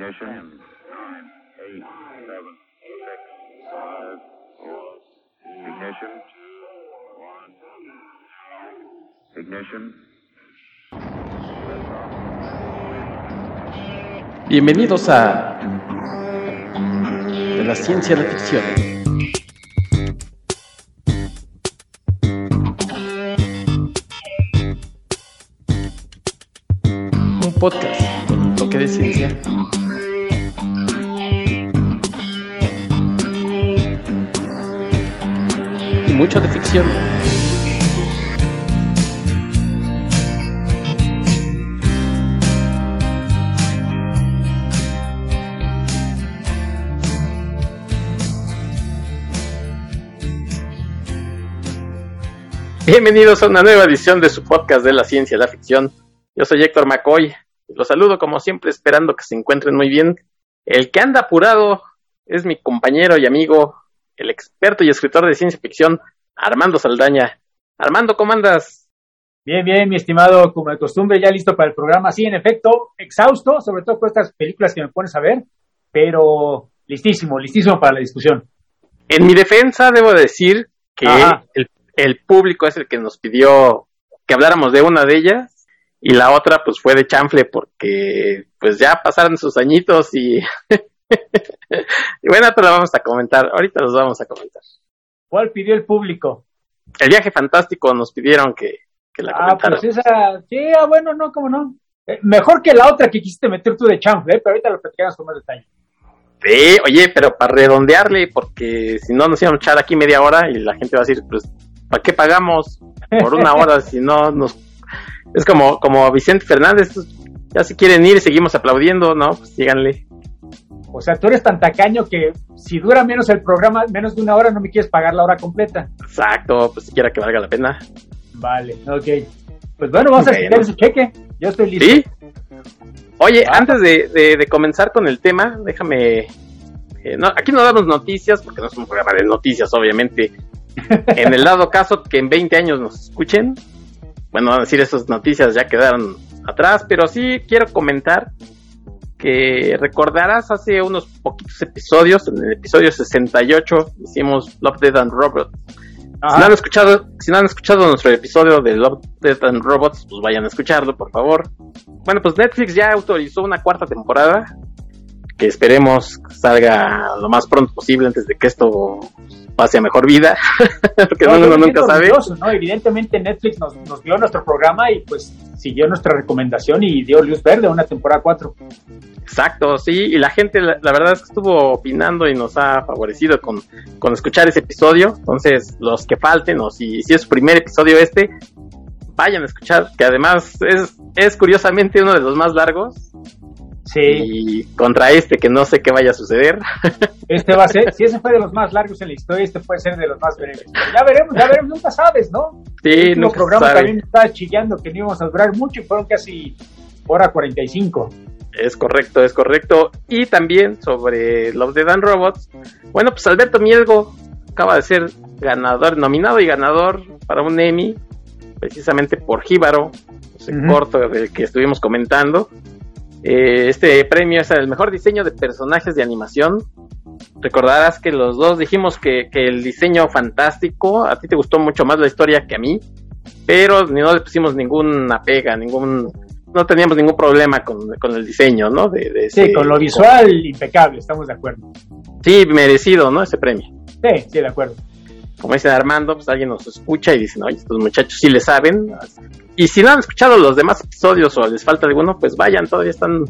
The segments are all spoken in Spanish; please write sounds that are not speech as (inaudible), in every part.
Ignition. Nine, eight, seven, six, five, four. Ignition. One. Ignition. Bienvenidos a de la ciencia de la ficción. Un podcast con un toque de ciencia. Mucho de ficción. Bienvenidos a una nueva edición de su podcast de la ciencia y la ficción. Yo soy Héctor McCoy. Los saludo como siempre esperando que se encuentren muy bien. El que anda apurado es mi compañero y amigo, el experto y escritor de ciencia ficción, Armando Saldaña. Armando, ¿cómo andas? Bien, bien, mi estimado, como de costumbre, ya listo para el programa. Sí, en efecto, exhausto, sobre todo por estas películas que me pones a ver, pero listísimo, listísimo para la discusión. En mi defensa debo decir que el, el público es el que nos pidió que habláramos de una de ellas y la otra pues fue de chanfle porque pues ya pasaron sus añitos y, (laughs) y bueno, te lo vamos a comentar, ahorita los vamos a comentar. ¿Cuál pidió el público? El viaje fantástico nos pidieron que, que la Ah, pues esa, sí, ah, bueno, no, cómo no. Eh, mejor que la otra que quisiste meter tú de chanfle, ¿eh? pero ahorita lo platicamos con más detalle. Sí, oye, pero para redondearle, porque si no nos íbamos a echar aquí media hora y la gente va a decir, pues, ¿para qué pagamos por una hora (laughs) si no nos... Es como, como Vicente Fernández, estos ya se quieren ir seguimos aplaudiendo, ¿no? Pues síganle. O sea, tú eres tan tacaño que si dura menos el programa, menos de una hora, no me quieres pagar la hora completa. Exacto, pues siquiera que valga la pena. Vale, ok. Pues bueno, vamos a explicar ese cheque. Yo estoy listo. ¿Sí? Oye, Ah. antes de, de- de comenzar con el tema, déjame... eh, no, aquí no damos noticias, porque no es un programa de noticias, obviamente. (laughs) En el dado caso que en 20 años nos escuchen, bueno, van a decir esas noticias ya quedaron atrás, pero sí quiero comentar que recordarás hace unos poquitos episodios, en el episodio 68 hicimos Love, Dead and Robots. Si no han escuchado, si no han escuchado nuestro episodio de Love, Death and Robots, pues vayan a escucharlo, por favor. Bueno, pues Netflix ya autorizó una cuarta temporada que esperemos salga lo más pronto posible antes de que esto pase a mejor vida, (laughs) porque No, uno nunca sabe. ¿no? Evidentemente Netflix nos, nos vio nuestro programa y pues siguió nuestra recomendación y dio luz verde a una temporada 4. Exacto, sí, y la gente, la, la verdad es que estuvo opinando y nos ha favorecido con, con escuchar ese episodio. Entonces, los que falten, o si, si es su primer episodio este, vayan a escuchar, que además es, es curiosamente uno de los más largos. Sí, Y contra este, que no sé qué vaya a suceder. este va a ser, si ese fue de los más largos en la historia, este puede ser de los más breves. Ya veremos, ya veremos, nunca sabes, ¿no? Sí, el último nunca programa sabe. también estaba chillando que no íbamos a durar mucho y fueron casi hora 45. Es correcto, es correcto. Y también sobre Love Dead and Robots. Bueno, pues Alberto Mielgo acaba de ser ganador, nominado y ganador para un Emmy, precisamente por Jíbaro, ese corto del que estuvimos comentando. Eh, este premio es el mejor diseño de personajes de animación. Recordarás que los dos dijimos que, que el diseño fantástico, a ti te gustó mucho más la historia que a mí, pero ni no le pusimos ninguna pega, ningún, no teníamos ningún problema con, con el diseño, ¿no? De, de Sí, ese- con lo visual impecable, estamos de acuerdo. Sí, merecido, ¿no? Ese premio. Sí, sí, de acuerdo. Como dice Armando, pues alguien nos escucha y dice, oye, estos muchachos sí le saben. Y si no han escuchado los demás episodios o les falta alguno, pues vayan, todavía están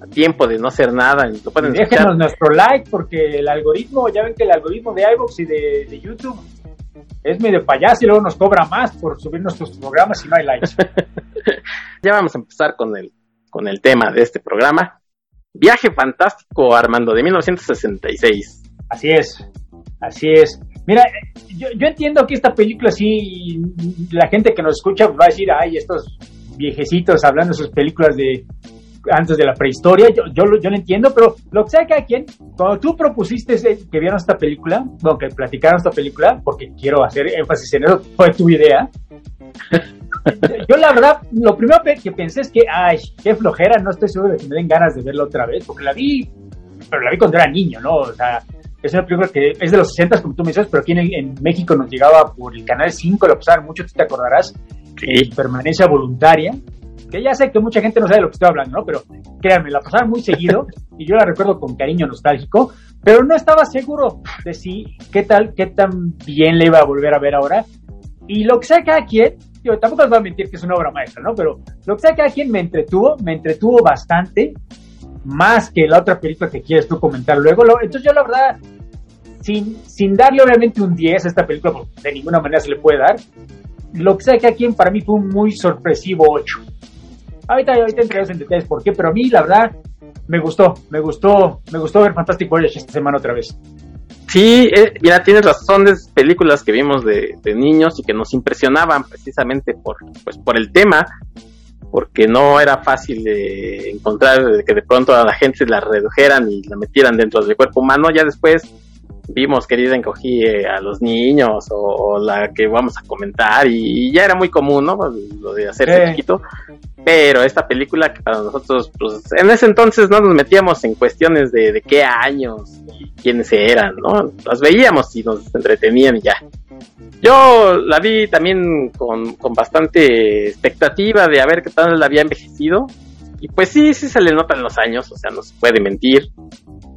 a tiempo de no hacer nada. y Lo pueden Déjenos escuchar. nuestro like porque el algoritmo, ya ven que el algoritmo de iVoox y de, de YouTube es medio payaso y luego nos cobra más por subir nuestros programas y no hay likes. (laughs) Ya vamos a empezar con el, con el tema de este programa. Viaje fantástico, Armando, de 1966. Así es, así es. Mira, yo, yo entiendo que esta película sí, la gente que nos escucha va a decir, ay, estos viejecitos hablando de sus películas de antes de la prehistoria, yo, yo, yo lo entiendo, pero lo que sea cada quien, cuando tú propusiste que vieran esta película, bueno, que platicaran esta película, porque quiero hacer énfasis en eso, fue tu idea, (laughs) yo la verdad, lo primero que pensé es que, ay, qué flojera, no estoy seguro de que me den ganas de verla otra vez, porque la vi, pero la vi cuando era niño, ¿no? O sea, es una película que es de los 60, como tú me dices, pero aquí en, México nos llegaba por el Canal 5, lo pasaban mucho, tú te acordarás, sí. permanencia voluntaria, que ya sé que mucha gente no sabe de lo que estoy hablando, ¿no? Pero créanme, la pasaban muy seguido y yo la recuerdo con cariño nostálgico, pero no estaba seguro de si, qué tal, qué tan bien le iba a volver a ver ahora. Y lo que sea cada quien, yo tampoco les voy a mentir que es una obra maestra, ¿no? Pero lo que sea cada quien me entretuvo, me entretuvo bastante, más que la otra película que quieres tú comentar luego. entonces yo la verdad, sin, sin darle obviamente un 10 a esta película, porque de ninguna manera se le puede dar, lo que sea cada quien para mí fue un muy sorpresivo 8. Ahorita, ahorita entraremos en detalles por qué, pero a mí la verdad me gustó, me gustó, me gustó ver Fantastic Voyage esta semana otra vez. Sí, eh, ya tienes razón, de películas que vimos de, niños y que nos impresionaban precisamente por, pues, por el tema, porque no era fácil de encontrar que de pronto a la gente la redujeran y la metieran dentro del cuerpo humano. Ya después vimos querida encogí eh, a los niños o, la que vamos a comentar y, ya era muy común, ¿no? Lo de hacer chiquito. Pero esta película que para nosotros, pues en ese entonces no nos metíamos en cuestiones de, de qué años quiénes eran, ¿no? Las veíamos y nos entretenían y ya. Yo la vi también con, con bastante expectativa de a ver qué tal la había envejecido. Y pues sí, sí se le notan los años, o sea, no se puede mentir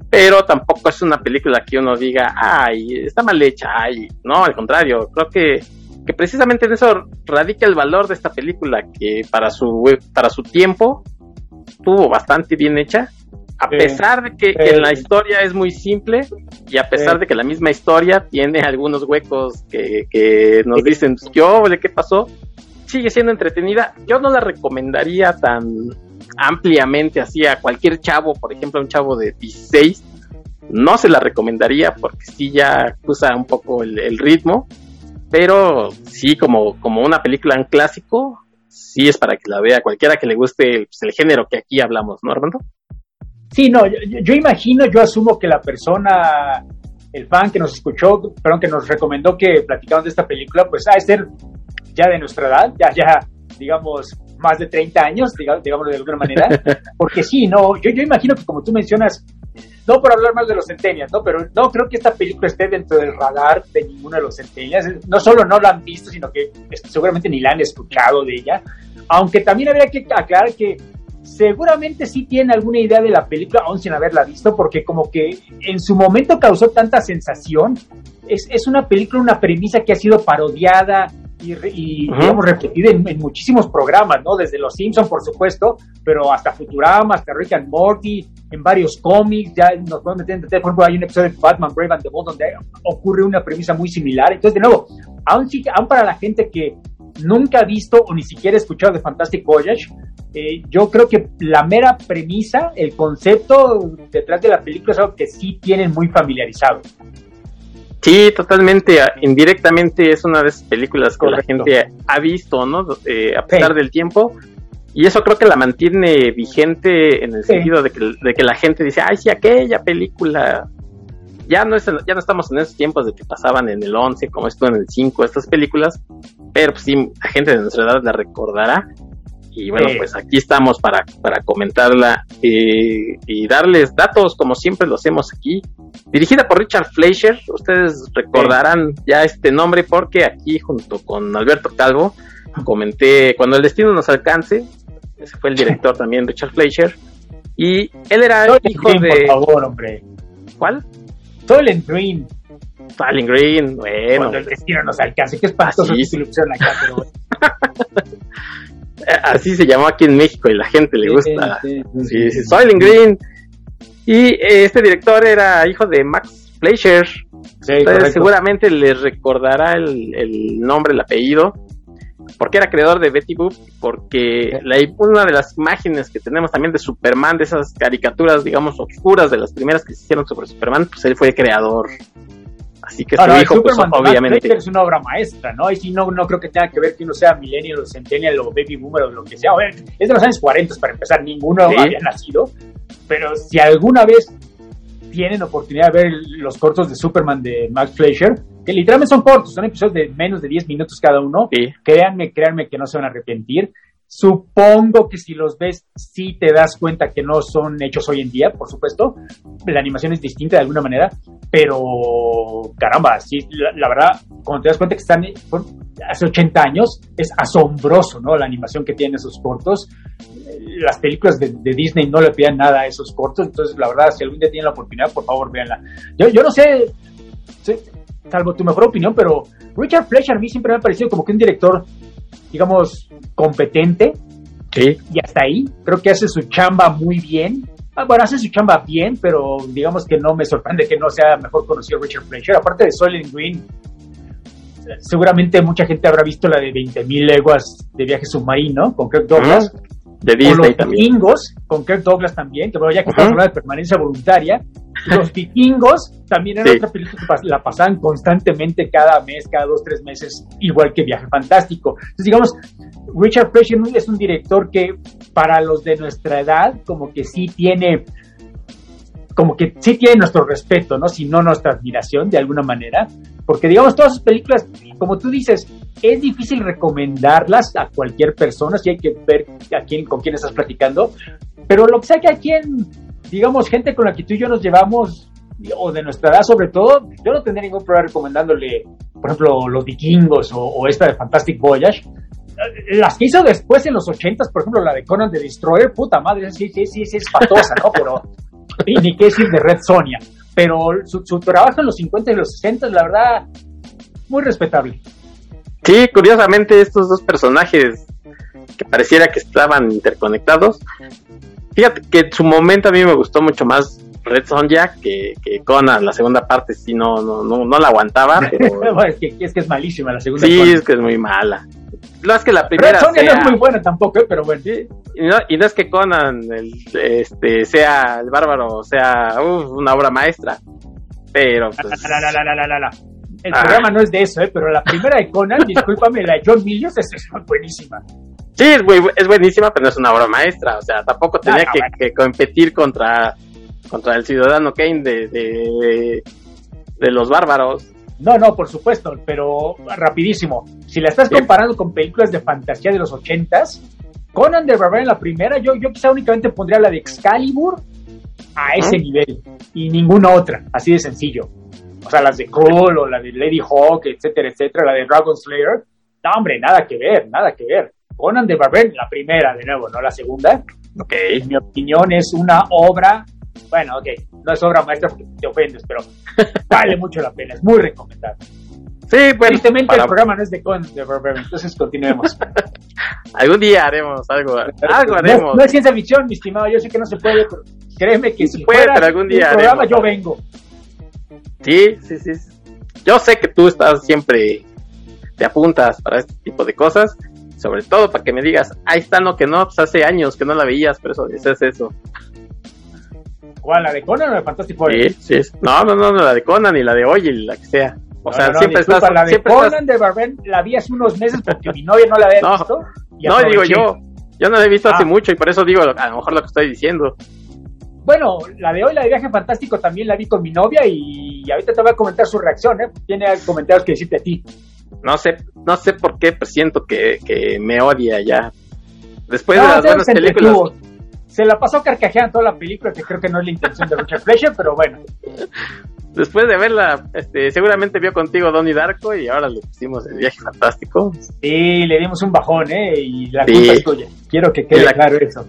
pero tampoco es una película que uno diga, ay, está mal hecha, ay, no, al contrario, creo que, que precisamente en eso radica el valor de esta película, que para su, para su tiempo estuvo bastante bien hecha, a pesar de que, la historia es muy simple y a pesar de que la misma historia tiene algunos huecos que, que nos dicen, yo, ¿qué pasó? Sigue siendo entretenida, yo no la recomendaría tan ampliamente así a cualquier chavo, por ejemplo, un chavo de 16, no se la recomendaría porque sí ya usa un poco el, ritmo, pero sí como, como una película en clásico, sí es para que la vea cualquiera que le guste pues, el género que aquí hablamos, ¿no, Armando? Sí, no, yo, imagino, yo asumo que la persona, el fan que nos escuchó, perdón, que nos recomendó que platicamos de esta película, pues a ser ya de nuestra edad, ya, ya, digamos, más de 30 años, digamos, de alguna manera, (laughs) porque sí, no, yo, yo imagino que como tú mencionas, no por hablar más de los centenias, ¿no? Pero no creo que esta película esté dentro del radar de ninguno de los centenias. No solo no la han visto, sino que seguramente ni la han escuchado de ella. Aunque también habría que aclarar que seguramente sí tiene alguna idea de la película, aún sin haberla visto, porque como que en su momento causó tanta sensación. Es, es una película, una premisa que ha sido parodiada, y, digamos, repetida en, muchísimos programas, ¿no? Desde Los Simpsons, por supuesto, pero hasta Futurama, hasta Rick and Morty, en varios cómics, ya nos podemos meter en por ejemplo, hay un episodio de Batman Brave and the Bold donde ocurre una premisa muy similar. Entonces, de nuevo, aún, aún para la gente que nunca ha visto o ni siquiera ha escuchado de Fantastic Voyage, eh, yo creo que la mera premisa, el concepto detrás de la película es algo que sí tienen muy familiarizado. Sí, totalmente. Indirectamente es una de esas películas que la gente ha visto, ¿no? Eh, a pesar del tiempo. Y eso creo que la mantiene vigente en el sentido de que, de que la gente dice, ay, sí, aquella película. Ya no, es, ya no estamos en esos tiempos de que pasaban en el 11, como esto en el 5, estas películas. Pero pues, sí, la gente de nuestra edad la recordará. Y bueno, pues aquí estamos para, para comentarla eh, y darles datos como siempre lo hacemos aquí. Dirigida por Richard Fleischer, ustedes recordarán ya este nombre porque aquí junto con Alberto Calvo comenté Cuando el destino nos alcance, ese fue el director (laughs) también, Richard Fleischer, y él era hijo de... Por favor, hombre. ¿Cuál? Soylent Green. Soylent Green, bueno. Cuando el destino nos alcance, qué espantoso que acá, pero... (laughs) Así se llamó aquí en México y la gente le gusta. Sí, sí, Soylent Green. Y eh, este director era hijo de Max Fleischer. Entonces, seguramente les recordará el, nombre, el apellido. Porque era creador de Betty Boop. Porque la, una de las imágenes que tenemos también de Superman, de esas caricaturas, digamos, oscuras, de las primeras que se hicieron sobre Superman, pues él fue creador. Así que su hijo, pues, obviamente. es una obra maestra, ¿no? Y si no, no creo que tenga que ver que uno sea millennial o centennial o baby boomer o lo que sea. es de los años 40 para empezar, ninguno había nacido. Pero si alguna vez tienen oportunidad de ver los cortos de Superman de Max Fleischer, que literalmente son cortos, son episodios de menos de 10 minutos cada uno. Sí. Créanme, créanme que no se van a arrepentir. Supongo que si los ves, sí te das cuenta que no son hechos hoy en día, por supuesto. La animación es distinta de alguna manera, pero caramba, sí, la, la verdad, cuando te das cuenta que están hace 80 años, es asombroso, ¿no? La animación que tienen esos cortos. Las películas de, de Disney no le pedían nada a esos cortos, entonces la verdad, si algún día tienen la oportunidad, por favor, véanla. Yo, yo no sé, salvo tu mejor opinión, pero Richard Fleischer a mí siempre me ha parecido como que un director, digamos, competente, Sí. y hasta ahí. Creo que hace su chamba muy bien. Ah, bueno, hace su chamba bien, pero digamos que no me sorprende que no sea mejor conocido Richard Fleischer. Aparte de Soylent Green, eh, seguramente mucha gente habrá visto la de 20.000 leguas de viaje submarino con Kirk Douglas. De O Disney los también. vikingos con Kirk Douglas también, que bueno, ya que estamos hablando de permanencia voluntaria, (laughs) los vikingos también era Sí. otra película que la pasaban constantemente cada mes, cada dos, tres meses, igual que Viaje Fantástico. Entonces, digamos, Richard Fleischer es un director que para los de nuestra edad, como que sí tiene, como que sí tiene nuestro respeto, ¿no? Si no nuestra admiración, de alguna manera. Porque, digamos, todas sus películas, como tú dices, es difícil recomendarlas a cualquier persona, si hay que ver a quién, con quién estás platicando. Pero lo que sea que a quien, digamos, gente con la que tú y yo nos llevamos, o de nuestra edad sobre todo, yo no tendría ningún problema recomendándole, por ejemplo, Los Vikingos o, o esta de Fantastic Voyage. Las que hizo después en los ochentas, por ejemplo, la de Conan the Destroyer, puta madre, sí, sí, sí, sí es patosa, ¿no? Pero, y ni qué decir de Red Sonia. Pero su, su trabajo en los 50 y los 60, la verdad, muy respetable. Sí, curiosamente estos dos personajes que pareciera que estaban interconectados. Fíjate que en su momento a mí me gustó mucho más Red Sonja que, que Conan, la segunda parte sí no, no, no, no la aguantaba, (laughs) pero es, que, es que es malísima la segunda. sí es que es muy mala. No es que la Red primera no sea, es muy buena tampoco, ¿eh? pero bueno. y, no, y no es que Conan el, este, sea el bárbaro, sea una obra maestra, pero pues, La, la, la. El Ah. programa no es de eso, ¿eh? pero la primera de Conan, (laughs) discúlpame, la de John Milius es, es buenísima. Sí, es, muy, es buenísima, pero no es una obra maestra. O sea, tampoco tenía no, que, bueno. que competir contra, contra el ciudadano Kane de, de, de los bárbaros. No, no, por supuesto, pero rapidísimo. Si la estás comparando con películas de fantasía de los ochentas, Conan the Barbarian la primera, yo, yo quizá únicamente pondría la de Excalibur a ese nivel y ninguna otra, así de sencillo. O sea, las de Krull o la de Lady Hawk, etcétera, etcétera, la de Dragon Slayer. No, hombre, nada que ver, nada que ver. Conan the Barbarian, la primera, de nuevo, no la segunda. Ok. En mi opinión es una obra, bueno, ok, no es obra maestra porque te ofendes, pero (laughs) vale mucho la pena, es muy recomendable. Sí, bueno, Tristemente para- el programa no es de Barbarian, entonces continuemos. (laughs) algún día haremos algo, algo haremos. no es ciencia ficción, mi estimado, yo sé que no se puede, pero créeme que Sí si puede, fuera pero algún día un programa haremos. yo vengo. Sí, sí, sí. Yo sé que tú estás siempre, te apuntas para este tipo de cosas, sobre todo para que me digas, ahí está, no, que no, pues hace años que no la veías, pero eso, eso es eso. ¿Cuál, la de Conan o la de Fantastic Four? Sí, sí. No, no, no, no, la de Conan y la de hoy y la que sea. O No, sea, no, siempre disculpa, estás, la de siempre Conan estás- the Barbarian la vi hace unos meses porque mi novia no la había No, visto. y No, digo yo, yo no la he visto hace Ah. mucho y por eso digo a lo mejor lo que estoy diciendo. Bueno, la de hoy, la de Viaje Fantástico, también la vi con mi novia y ahorita te voy a comentar su reacción, ¿eh? Tiene comentarios que decirte a ti. No sé, no sé por qué presiento que, que me odia ya. Después de las buenas películas. entretuvo. Se la pasó carcajeando toda la película, que creo que no es la intención de Richard Fleischer, pero bueno. Después de verla, este, seguramente vio contigo Donnie Darko y ahora le pusimos el viaje fantástico. Sí, le dimos un bajón, ¿eh? Y la Sí. culpa es tuya. Quiero que quede la- claro eso.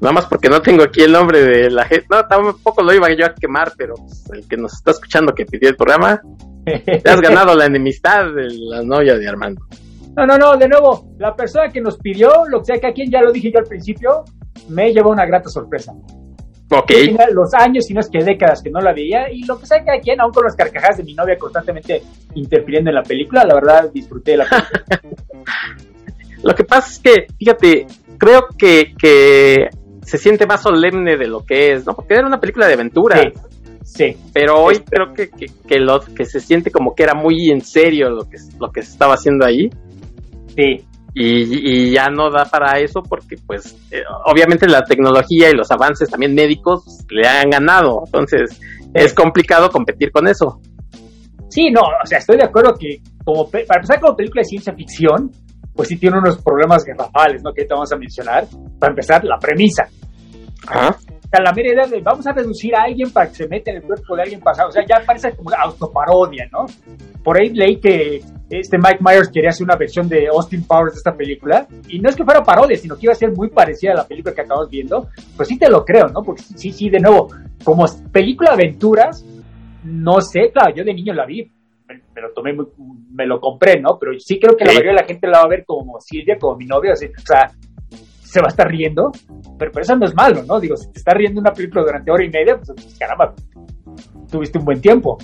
Nada más porque no tengo aquí el nombre de la gente. No, tampoco lo iba yo a quemar, pero el que nos está escuchando que pidió el programa, (laughs) te has ganado la enemistad de la novia de Armando. No, no, no, de nuevo, la persona que nos pidió, lo que sea que a quien ya lo dije yo al principio, me llevó una grata sorpresa. Ok, los años, si no es que décadas que no la veía, y lo que sea que a quien, aún con las carcajadas de mi novia constantemente interfiriendo en la película, la verdad disfruté de la película. (laughs) lo que pasa es que, fíjate, creo que, que se siente más solemne de lo que es, ¿no? Porque era una película de aventura. Sí, sí. Pero hoy Este- creo que, que, que lo que se siente como que era muy en serio lo que, lo que se estaba haciendo ahí. Sí, y, y ya no da para eso porque pues eh, obviamente la tecnología y los avances también médicos le han ganado entonces es complicado competir con eso Sí, no, o sea, estoy de acuerdo que como para empezar como película de ciencia ficción, pues sí tiene unos problemas garrafales, ¿no? Que te vamos a mencionar. Para empezar, la premisa. Ajá. O sea, la mera idea de vamos a reducir a alguien para que se meta en el cuerpo de alguien pasado. O sea, ya parece como autoparodia, ¿no? Por ahí leí que este Mike Myers quería hacer una versión de Austin Powers de esta película. Y no es que fuera parodia, sino que iba a ser muy parecida a la película que acabamos viendo. Pues sí te lo creo, ¿no? Porque sí, sí, de nuevo, como película de aventuras, no sé, claro, yo de niño la vi, me, lo tomé, me lo compré, ¿no? Pero sí creo que la mayoría de la gente la va a ver como Silvia, como mi novia, o sea, se va a estar riendo, pero, eso no es malo, ¿no? Digo, si te estás riendo una película durante hora y media, pues, pues caramba, tuviste un buen tiempo.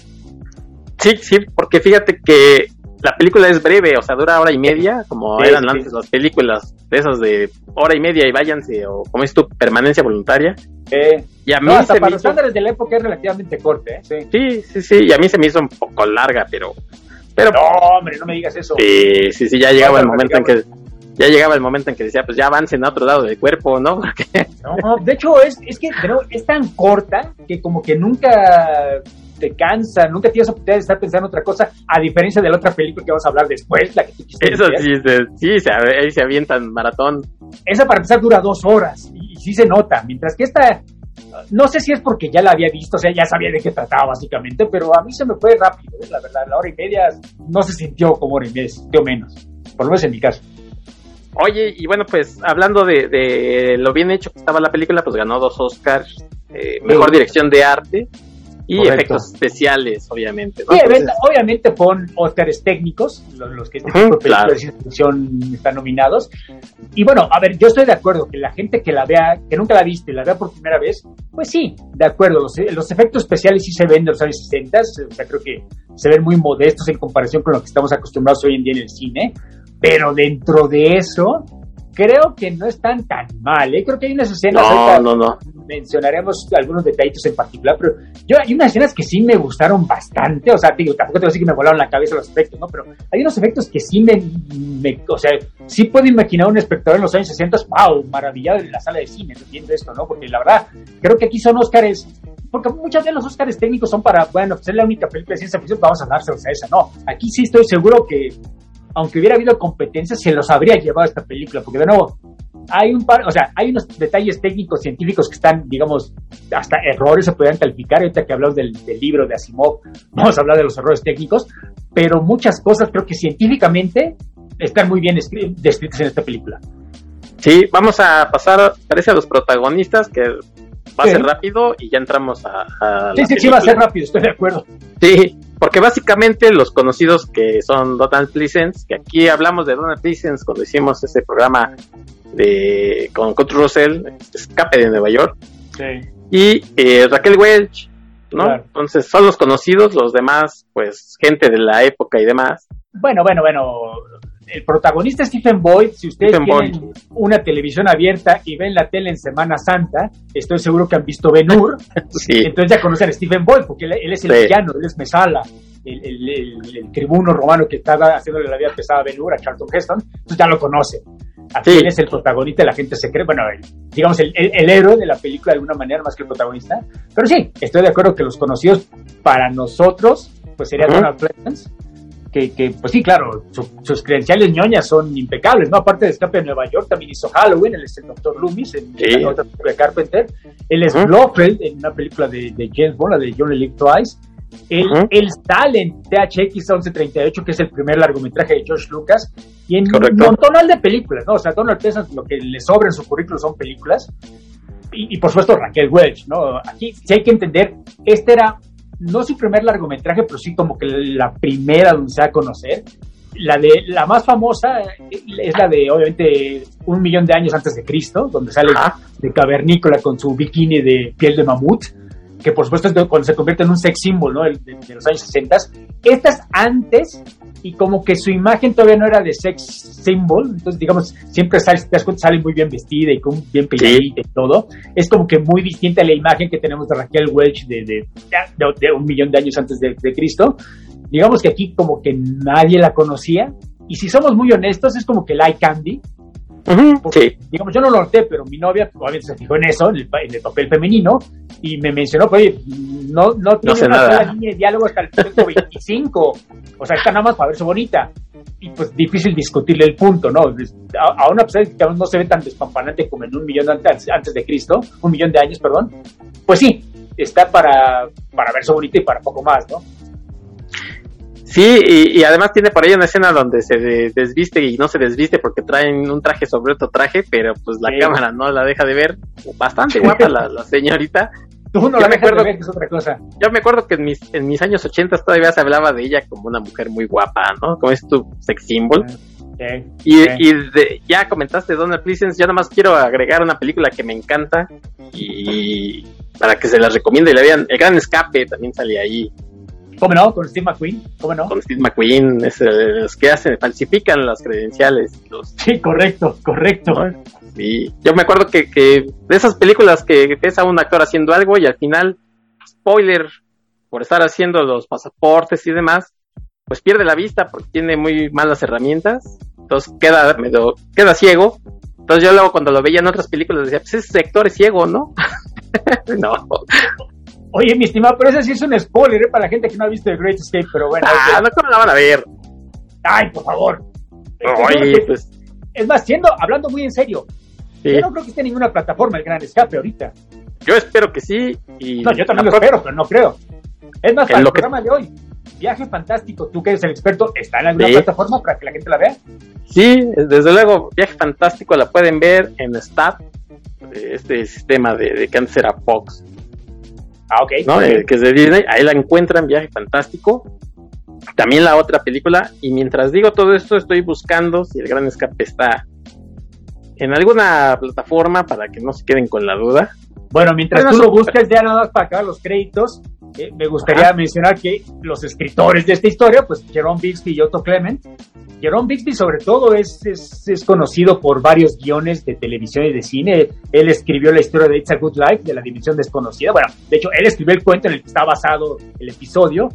Sí, sí, porque fíjate que la película es breve, o sea, dura hora y media, como eran antes las películas de esas de hora y media y váyanse, o como es tu permanencia voluntaria. Eh, y a mí hasta para los estándares de la época es relativamente corta, ¿eh? Sí. sí, sí, y a mí se me hizo un poco larga, pero... pero no, hombre, no me digas eso. Sí, sí, sí, ya llegaba el momento en que ya llegaba el momento en que decía, pues ya avancen a otro lado del cuerpo, (laughs) ¿no? no, de hecho es, es que pero es tan corta que como que nunca te cansa, nunca tienes oportunidad de estar pensando en otra cosa, a diferencia de la otra película que vamos a hablar después, la que tú Eso sí, sí, se, ahí se avientan maratón. Esa para empezar dura dos horas y, sí se nota, mientras que esta, no sé si es porque ya la había visto, o sea, ya sabía de qué trataba básicamente, pero a mí se me fue rápido, ¿eh? la verdad, la hora y media no se sintió como hora y media, sintió menos, por lo menos en mi caso. Oye, y bueno, pues hablando de, lo bien hecho que estaba la película, pues ganó dos Oscars, eh, mejor dirección de arte y efectos especiales, obviamente. Sí, obviamente pon Oscars técnicos, los, que este tipo de están nominados. Y bueno, a ver, yo estoy de acuerdo que la gente que la vea, que nunca la ha visto y la vea por primera vez, pues sí, de acuerdo, los, los efectos especiales sí se ven de los años 60, o sea, creo que se ven muy modestos en comparación con lo que estamos acostumbrados hoy en día en el cine, pero dentro de eso, creo que no están tan mal, ¿eh? Creo que hay unas escenas, no, no, no. mencionaremos algunos detallitos en particular, pero yo hay unas escenas que sí me gustaron bastante, o sea, digo, tampoco te voy a decir que me volaron la cabeza los efectos, ¿no? Pero hay unos efectos que sí me, o sea, sí puedo imaginar un espectador en los años 60, wow, maravillado en la sala de cine, viendo esto, ¿no? Porque la verdad, creo que aquí son Óscares porque muchas veces los Óscares técnicos son para, bueno, pues es la única película de ciencia ficción, vamos a dárselos a esa, no. Aquí sí estoy seguro que aunque hubiera habido competencia, se los habría llevado esta película, porque de nuevo, hay un par, o sea, hay unos detalles técnicos, científicos que están, digamos, hasta errores se podrían calificar, ahorita que hablamos del, libro de Asimov, (laughs) vamos a hablar de los errores técnicos, pero muchas cosas creo que científicamente están muy bien descritas en esta película. Sí, vamos a pasar, parece a los protagonistas, que va a ser rápido y ya entramos a... sí, sí, sí, va a ser rápido, estoy de acuerdo. Sí, porque básicamente los conocidos que son Donald Pleasence, que aquí hablamos de Donald Pleasence cuando hicimos ese programa de con Kurt Russell, Escape de Nueva York, sí. y eh, Raquel Welch, ¿no? Entonces son los conocidos, los demás, pues gente de la época y demás. Bueno, bueno, bueno, el protagonista Stephen Boyd, si ustedes tienen una televisión abierta y ven la tele en Semana Santa, estoy seguro que han visto Ben Hur, (laughs) entonces ya conocen a Stephen Boyd, porque él, es el villano, él es Mesala, el, el, tribuno romano que estaba haciéndole la vida pesada a Ben Hur, a Charlton Heston, entonces ya lo conoce. Aquí él es el protagonista, la gente se cree, bueno, digamos el, héroe de la película de alguna manera más que el protagonista. Pero sí, estoy de acuerdo que los conocidos para nosotros, pues sería Donald Pleasence, que, pues sí, claro, sus credenciales ñoñas son impecables, ¿no? Aparte de Escape de Nueva York, también hizo Halloween, él es el Dr. Loomis en la otra película de Carpenter, él es Blofeld en una película de, James Bond, la de Johnny Live Twice, él, él, sale en THX 1138, que es el primer largometraje de George Lucas, y en un montón de películas, ¿no? O sea, Donald Pleasant lo que le sobra en su currículo son películas, y, y, por supuesto Raquel Welch, ¿no? Aquí sí hay que entender, este era no su primer largometraje, pero sí como que la primera donde se va a conocer. La de la más famosa es la de obviamente un millón de años antes de Cristo, donde sale de cavernícola con su bikini de piel de mamut, que por supuesto es cuando se convierte en un sex symbol ¿no? de, de los años 60. Estas antes y como que su imagen todavía no era de sex symbol, entonces digamos, siempre sale, te das cuenta, sale muy bien vestida y con bien peinadita y todo, es como que muy distinta a la imagen que tenemos de Raquel Welch de, de, un millón de años antes de, Cristo, digamos que aquí como que nadie la conocía, y si somos muy honestos, es como que la candy, Sí. Digamos, yo no lo noté, pero mi novia obviamente se fijó en eso, en el, en el papel femenino, y me mencionó, pues, oye, no, no tiene sé una nada. sola línea de diálogo hasta el minuto 25. O sea, está nada más para verse bonita. Y pues difícil discutirle el punto, ¿no? Des- A, a una persona que no se ve tan despampanante como en un millón antes, antes de Cristo, un millón de años, perdón, pues sí, está para, para verse bonita y para poco más, ¿no? Sí, y, y además tiene por ahí una escena donde se de- desviste y no se desviste porque traen un traje sobre otro traje, pero pues la Sí. cámara no la deja de ver. Bastante guapa la, la señorita. (laughs) Tú no Yo la me de acuerdo- ver, que es otra cosa. Yo me acuerdo que en mis, en mis años 80 todavía se hablaba de ella como una mujer muy guapa, ¿no? Como es tu sex symbol. Sí, Y, sí. y de- ya comentaste Donald Pleasence, yo nada más quiero agregar una película que me encanta y para que se las recomiende y la vean. El Gran Escape también sale ahí ¿Cómo no? Con Steve McQueen, ¿cómo no? con Steve McQueen, es, los que hacen, falsifican las credenciales, los Sí, correcto, correcto. Y yo me acuerdo que, que de esas películas que ves a un actor haciendo algo y al final, spoiler, por estar haciendo los pasaportes y demás, pues pierde la vista porque tiene muy malas herramientas, entonces queda medio, queda ciego. Entonces yo luego cuando lo veía en otras películas decía, pues ese actor es ciego, ¿no? (laughs) no. Oye, mi estimado, pero ese sí es un spoiler ¿eh? para la gente que no ha visto The Great Escape, pero bueno. Ah, no, ¿cómo la van a ver? Ay, por favor. Oye, pues Es más, siendo, hablando muy en serio, sí. yo no creo que esté en ninguna plataforma el Gran Escape ahorita. Yo espero que sí. Y No, yo también lo espero, pero no creo. Es más, para el que- programa de hoy, Viaje Fantástico, tú que eres el experto, ¿está en alguna Sí. plataforma para que la gente la vea? Sí, desde luego, Viaje Fantástico la pueden ver en Stat, este sistema de, de que antes era Fox, Ah, ok. ¿no? Eh, que es de Disney, ahí la encuentran, Viaje Fantástico. También la otra película, y mientras digo todo esto, estoy buscando si el Gran Escape está en alguna plataforma para que no se queden con la duda. Bueno, mientras Bueno, tú lo buscas ya nada más para acabar los créditos, eh, me gustaría Ajá. mencionar que los escritores de esta historia, pues Jerome Bixby y Otto Clement, Jerome Bixby sobre todo es, es, es conocido por varios guiones de televisión y de cine. Él escribió la historia de It's a Good Life, de la Dimensión Desconocida. Bueno, de hecho, él escribió el cuento en el que está basado el episodio.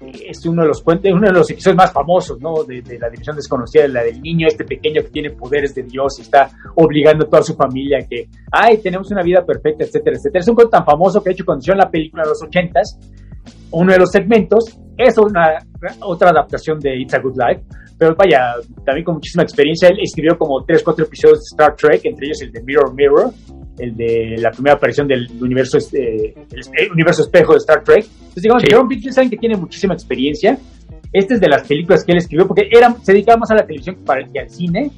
Es uno de los cuentos, uno de los episodios más famosos, ¿no? De, la Dimensión Desconocida, la del niño este pequeño que tiene poderes de Dios y está obligando a toda su familia a que, ay, tenemos una vida perfecta, etcétera, etcétera. Es un cuento tan famoso que de hecho cuando hicieron la película de los ochentas, uno de los segmentos es una otra adaptación de It's a Good Life, pero vaya, también con muchísima experiencia, él escribió como tres, cuatro episodios de Star Trek, entre ellos el de Mirror Mirror, el de la primera aparición del universo, eh, el, universo espejo de Star Trek. Entonces, digamos, Sí. Jerome Bixby saben que tiene muchísima experiencia. Este es de las películas que él escribió, porque era, se dedicaba más a la televisión que, al cine.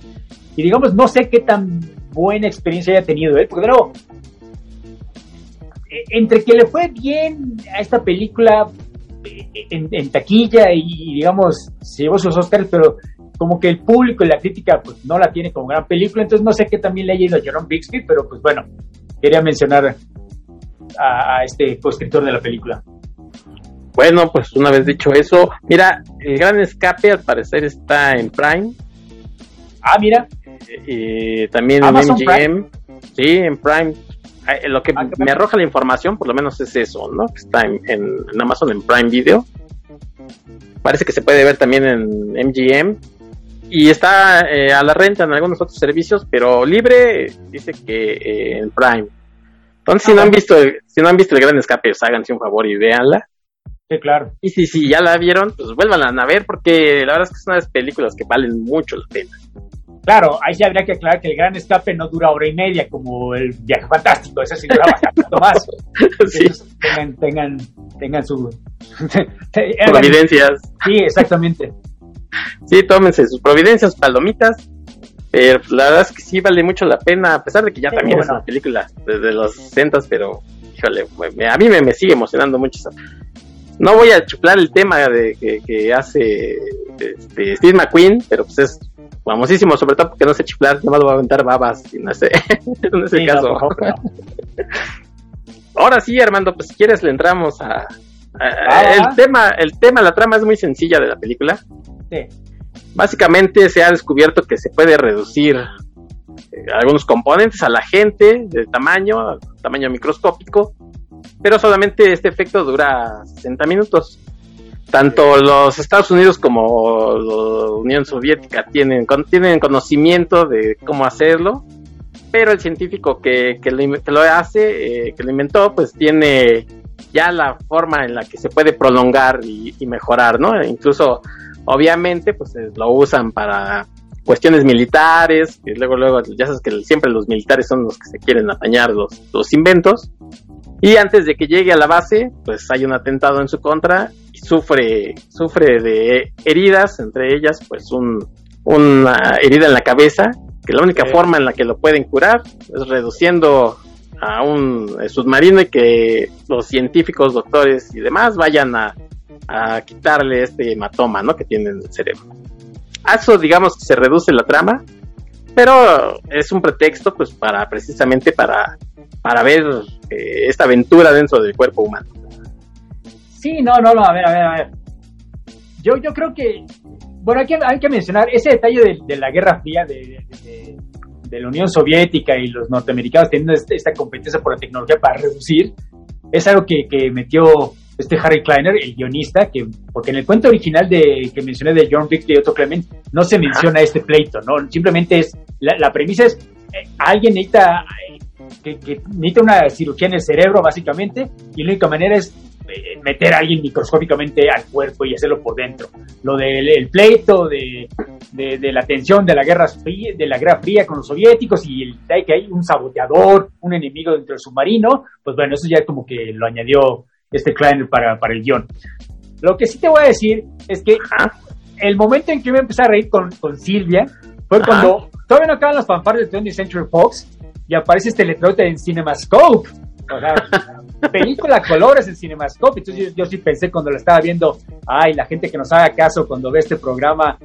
Y digamos, no sé qué tan buena experiencia haya tenido él, porque de nuevo, entre que le fue bien a esta película en, en taquilla y digamos se llevó sus Oscars, pero como que el público y la crítica pues no la tiene como gran película, entonces no sé qué también le haya ido a Jerome Bixby, pero pues bueno, quería mencionar a, a este coescritor de la película. Bueno, pues una vez dicho eso, mira, el Gran Escape al parecer está en Prime, Ah, mira, y también Amazon en MGM, sí, en Prime. Eh, Lo que Ah, me arroja la información, por lo menos es eso, ¿no? Que está en, en- en Amazon, en Prime Video. Parece que se puede ver también en MGM. Y está eh, a la renta en algunos otros servicios, pero libre dice que eh, en Prime. Entonces, si Ah, no han bueno. visto, el- si no han visto el Gran Escape, pues háganse un favor y véanla. sí, claro. Y si, si ya la vieron, pues vuélvanla a ver, porque la verdad es que es una de las películas que valen mucho la pena. Claro, ahí sí habría que aclarar que el gran escape no dura hora y media como el viaje fantástico, ese sí dura bastante más. (laughs) sí, tengan, tengan, tengan su... (laughs) providencias. Sí, exactamente. Sí, tómense sus providencias, palomitas. Pero la verdad es que sí vale mucho la pena, a pesar de que ya Sí, también es una película desde los 60, pero híjole, me- a mí me, me sigue emocionando mucho eso. No voy a chuplar el tema de que, que hace este, Steve McQueen, pero pues es famosísimo, sobre todo porque no sé chiflar, nomás lo voy a aventar babas, y no sé, (laughs) en ese Sí, no, caso. por favor, no. Ahora sí, Armando, pues si quieres le entramos a, a- Ah. el tema, el tema, la trama es muy sencilla de la película. Sí. Básicamente se ha descubierto que se puede reducir eh, algunos componentes a la gente de tamaño, tamaño microscópico, pero solamente este efecto dura 60 minutos. Tanto los Estados Unidos como la Unión Soviética tienen, tienen conocimiento de cómo hacerlo, pero el científico que, que, lo, hace, eh, que lo inventó, pues tiene ya la forma en la que se puede prolongar y, mejorar, ¿no? Incluso, obviamente, pues eh, lo usan para cuestiones militares, y luego, luego, ya sabes que siempre los militares son los que se quieren apañar los, los inventos, y antes de que llegue a la base, pues hay un atentado en su contra y sufre, sufre de heridas, entre ellas, pues un, una herida en la cabeza, que la única forma en la que lo pueden curar es reduciendo a un submarino y que los científicos, doctores y demás vayan a, a quitarle este hematoma, ¿no? Que tiene en el cerebro. A eso, digamos, que se reduce la trama, pero es un pretexto, pues, para precisamente para, para ver eh, esta aventura dentro del cuerpo humano. Sí, no, no, no, a ver, a ver, a ver. Yo, yo creo que, bueno, hay que, hay que mencionar ese detalle de, la Guerra Fría, de, de, la Unión Soviética y los norteamericanos teniendo este, esta competencia por la tecnología para reducir, es algo que, que metió este Harry Kleiner, el guionista, que porque en el cuento original de que mencioné de John Vick y Otto Clement no se menciona este pleito, no, simplemente es la, premisa es eh, alguien necesita eh, que, necesita una cirugía en el cerebro básicamente y la única manera es eh, meter a alguien microscópicamente al cuerpo y hacerlo por dentro. Lo del pleito de, de, la tensión de la guerra fría, de la guerra fría con los soviéticos y el que hay un saboteador, un enemigo dentro del submarino, pues bueno, eso ya como que lo añadió este Kleiner para, para el guion. Lo que sí te voy a decir es que el momento en que me empecé a reír con, con Silvia fue cuando todavía no acaban las fanfarras de 20th Century Fox y aparece este letrero en CinemaScope. O sea, (laughs) película colores en CinemaScope. Entonces yo, sí pensé cuando la estaba viendo, ay, la gente que nos haga caso cuando ve este programa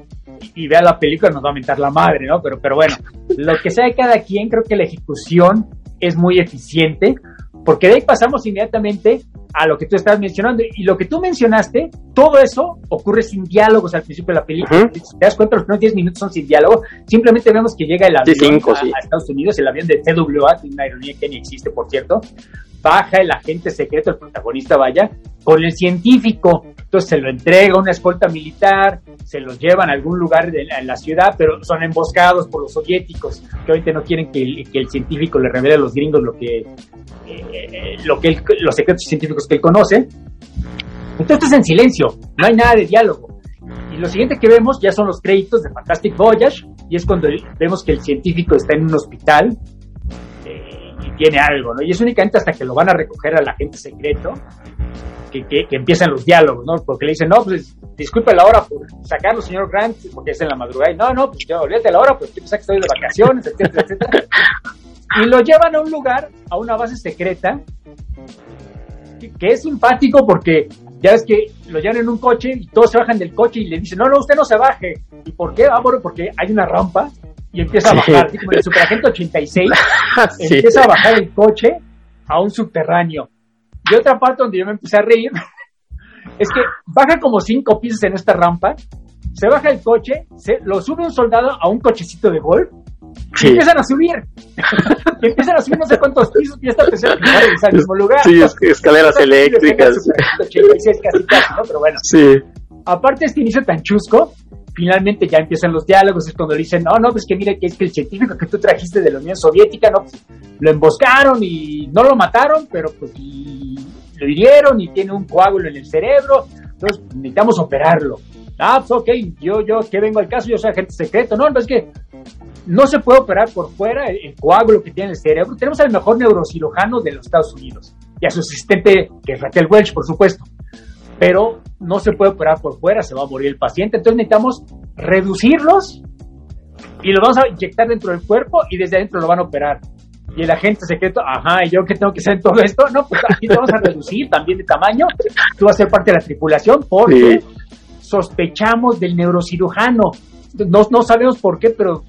y, vea la película nos va a mentar la madre, ¿no? Pero, pero bueno, lo que sea de cada quien, creo que la ejecución es muy eficiente, porque de ahí pasamos inmediatamente a lo que tú estás mencionando. Y lo que tú mencionaste, todo eso ocurre sin diálogos al principio de la película. te das cuenta, los primeros 10 minutos son sin diálogo. Simplemente vemos que llega el avión a, Estados Unidos, el avión de TWA, una ironía que ni existe, por cierto. Baja el agente secreto, el protagonista vaya, con el científico. Entonces se lo entrega una escolta militar, se los llevan a algún lugar de, en la ciudad, pero son emboscados por los soviéticos, que ahorita no quieren que el, que el científico le revele a los gringos lo que, eh, lo que los secretos científicos que él conoce. Entonces es en silencio, no hay nada de diálogo. Y lo siguiente que vemos ya son los créditos de Fantastic Voyage, y es cuando vemos que el científico está en un hospital eh, y tiene algo, ¿no? Y es únicamente hasta que lo van a recoger al agente secreto que, que, empiezan los diálogos, ¿no? Porque le dicen, no, pues disculpe la hora por sacarlo, señor Grant, porque es en la madrugada. Y no, no, pues ya olvídate la hora, pues que estoy de vacaciones, etcétera, etcétera. Y lo llevan a un lugar, a una base secreta, que, es simpático porque ya ves que lo llevan en un coche y todos se bajan del coche y le dicen, no, no, usted no se baje. ¿Y por qué? Ah, bueno, porque hay una rampa y empieza a bajar, como en el Superagente 86, (laughs) empieza a bajar el coche a un subterráneo. Y otra parte donde yo me empecé a reír (laughs) es que baja como cinco pisos en esta rampa, se baja el coche, se, lo sube un soldado a un cochecito de golf y empiezan a subir. (laughs) empiezan a subir no sé cuántos pisos y esta tercera en el mismo lugar. Sí, escaleras (laughs) eléctricas. casi casi, ¿no? Pero bueno. Sí. Aparte este inicio tan chusco, finalmente ya empiezan los diálogos, es cuando dicen, no, no, pues que mire que es que el científico que tú trajiste de la Unión Soviética, no, pues, lo emboscaron y no lo mataron, pero pues lo hirieron y tiene un coágulo en el cerebro, entonces necesitamos operarlo. Ah, pues ok, yo, yo, que vengo al caso, yo soy agente secreto. No, no, es que no se puede operar por fuera el, coágulo que tiene el cerebro. Tenemos al mejor neurocirujano de los Estados Unidos y a su asistente, que es Raquel Welch, por supuesto. Pero no se puede operar por fuera, se va a morir el paciente. Entonces necesitamos reducirlos y los vamos a inyectar dentro del cuerpo y desde adentro lo van a operar. Y el agente secreto, ajá, ¿y yo qué tengo que hacer en todo esto? No, pues aquí te vamos a reducir también de tamaño. Tú vas a ser parte de la tripulación porque sospechamos del neurocirujano. No, no sabemos por qué, pero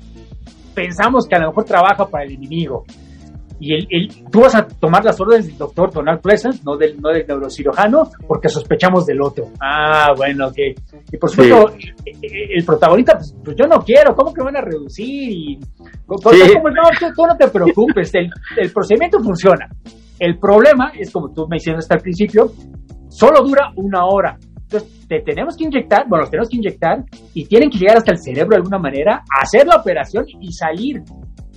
pensamos que a lo mejor trabaja para el enemigo. Y el, tú vas a tomar las órdenes del doctor Donald Pleasant, no del, no del neurocirujano, porque sospechamos del otro. Ah, bueno, ok. Y por supuesto, el, protagonista, pues, pues, yo no quiero, ¿cómo que van a reducir? Y, no, tú, no te preocupes, el, el procedimiento funciona. El problema es, como tú mencionaste al principio, solo dura una hora. Entonces, te tenemos que inyectar, bueno, los tenemos que inyectar y tienen que llegar hasta el cerebro de alguna manera, hacer la operación y salir.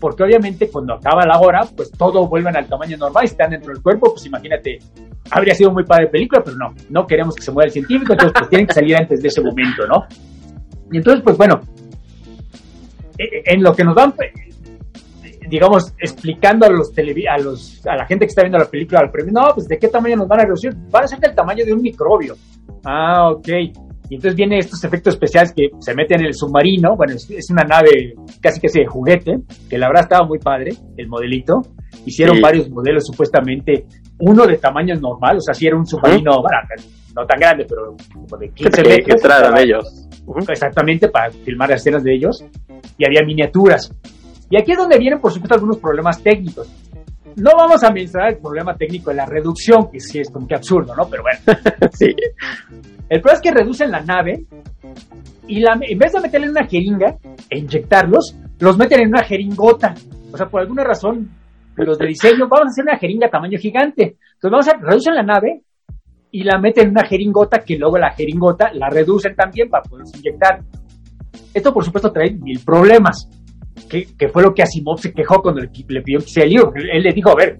Porque obviamente cuando acaba la hora, pues todo vuelven al tamaño normal están dentro del cuerpo, pues imagínate, habría sido muy padre película, pero no, no queremos que se mueva el científico, entonces pues tienen que salir antes de ese momento, ¿no? Y entonces, pues bueno, e, e, en lo que nos van, digamos, explicando a los, a los a la gente que está viendo la película al premio, no, pues de qué tamaño nos van a reducir, van a ser del tamaño de un microbio. Ah, ok. Y entonces vienen estos efectos especiales que se meten en el submarino. Bueno, es, una nave casi que de juguete, que la verdad estaba muy padre, el modelito. Hicieron varios modelos supuestamente, uno de tamaño normal, o sea, si era un submarino, no tan grande, pero como de 15 metros. Que ellos. Exactamente, para filmar las escenas de ellos. Y había miniaturas. Y aquí es donde vienen, por supuesto, algunos problemas técnicos. No vamos a mencionar el problema técnico de la reducción, que sí es como que absurdo, ¿no? Pero bueno. (laughs) sí. El problema es que reducen la nave y la, en vez de meterle en una jeringa e inyectarlos, los meten en una jeringota. O sea, por alguna razón, los de diseño, vamos a hacer una jeringa tamaño gigante. Entonces vamos a reducen la nave y la meten en una jeringota que luego la jeringota la reducen también para poderlos inyectar. Esto, por supuesto, trae mil problemas que, fue lo que Asimov se quejó cuando le, pidió que se libro. Él le dijo, a ver,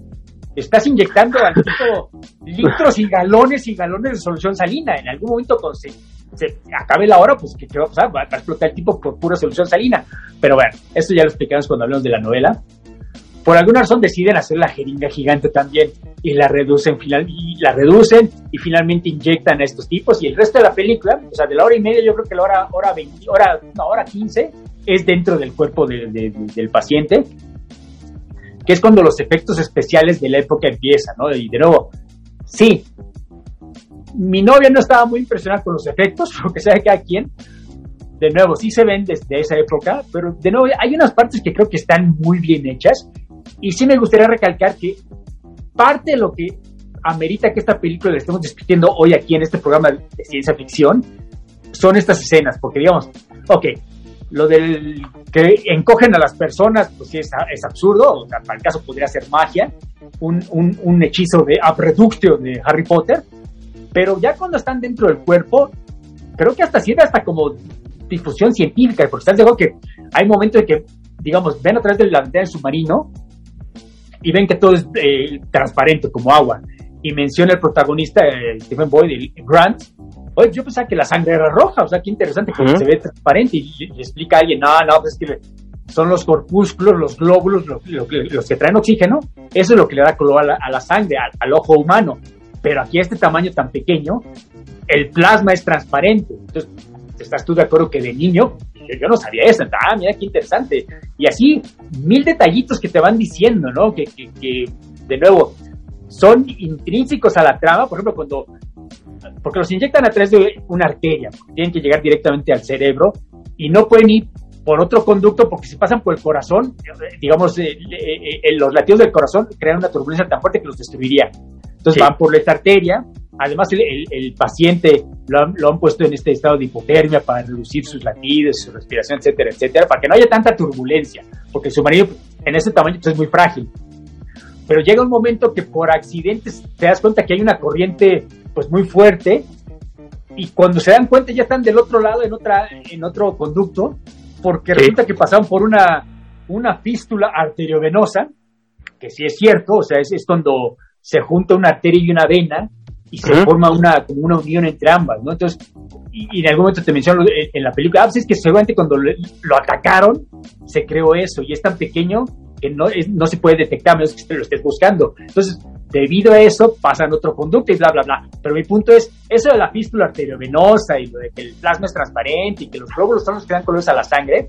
estás inyectando al tipo litros y galones y galones de solución salina. En algún momento cuando se, acabe la hora, pues ¿qué, va a pasar? Va a explotar el tipo por pura solución salina. Pero bueno, esto ya lo explicamos cuando hablamos de la novela. Por alguna razón deciden hacer la jeringa gigante también y la reducen final, y la reducen y finalmente inyectan a estos tipos y el resto de la película, o sea, de la hora y media, yo creo que la hora hora 20, hora no, hora 15 es dentro del cuerpo del paciente, que es cuando los efectos especiales de la época empiezan, ¿no? Y de nuevo, sí, mi novia no estaba muy impresionada con los efectos, (laughs) sabe que a quien, de nuevo, sí se ven desde esa época, pero de nuevo hay unas partes que creo que están muy bien hechas, y sí me gustaría recalcar que parte de lo que amerita que esta película le estemos discutiendo hoy aquí en este programa de ciencia ficción son estas escenas, porque digamos, ok, lo del que encogen a las personas, pues sí, es, absurdo, o sea, para el caso podría ser magia, un, un, hechizo de abreductio de Harry Potter, pero ya cuando están dentro del cuerpo, creo que hasta sirve hasta como difusión científica, porque estás de que hay momentos de que, digamos, ven a través de la submarino y ven que todo es eh, transparente como agua, y menciona el protagonista, Stephen Boyd, Grant, Oye, yo pensaba que la sangre era roja, o sea, qué interesante, porque se ve transparente y, le explica a alguien, no, no, pues es que son los corpúsculos, los glóbulos, los que traen oxígeno, eso es lo que le da color a la, sangre, al, ojo humano. Pero aquí a este tamaño tan pequeño, el plasma es transparente. Entonces, ¿estás tú de acuerdo que de niño, yo, no sabía eso, ah, mira qué interesante. Y así, mil detallitos que te van diciendo, ¿no? Que, que, que de nuevo, son intrínsecos a la trama, por ejemplo, cuando porque los inyectan a través de una arteria, tienen que llegar directamente al cerebro y no pueden ir por otro conducto porque si pasan por el corazón, digamos, eh, eh, eh, los latidos del corazón crean una turbulencia tan fuerte que los destruiría. Entonces van por esta arteria, además el, paciente lo han, puesto en este estado de hipotermia para reducir sus latidos, su respiración, etcétera, etcétera, para que no haya tanta turbulencia, porque su marido en ese tamaño pues, es muy frágil. Pero llega un momento que por accidentes te das cuenta que hay una corriente pues muy fuerte y cuando se dan cuenta ya están del otro lado en otra en otro conducto porque resulta que pasaron por una una fístula arteriovenosa que sí es cierto o sea es, es cuando se junta una arteria y una vena y se forma una como una unión entre ambas no entonces y, en algún momento te menciono en, la película ah, pues es que seguramente cuando lo atacaron se creó eso y es tan pequeño que no, no se puede detectar a menos que lo estés buscando entonces Debido a eso pasan otro conducto y bla, bla, bla. Pero mi punto es, eso de la fístula arteriovenosa y lo de que el plasma es transparente y que los glóbulos son los que dan colores a la sangre,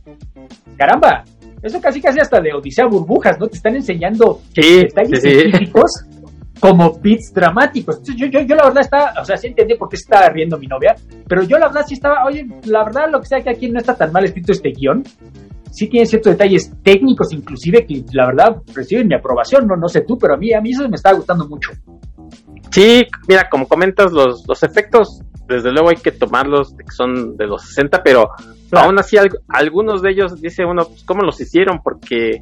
caramba, eso casi casi hasta de Odisea Burbujas, ¿no? Te están enseñando detalles científicos como bits dramáticos. yo, yo, yo la verdad está, o sea, sí entendí por qué se estaba riendo mi novia, pero yo la verdad sí estaba, oye, la verdad lo que sea que aquí no está tan mal escrito este guion, sí tiene ciertos detalles técnicos inclusive que la verdad reciben mi aprobación, no, no sé tú, pero a mí, a mí eso me está gustando mucho. Sí, mira, como comentas, los, los efectos, desde luego hay que tomarlos, que son de los 60, pero aún así algunos de ellos, dice uno, pues, ¿cómo los hicieron? Porque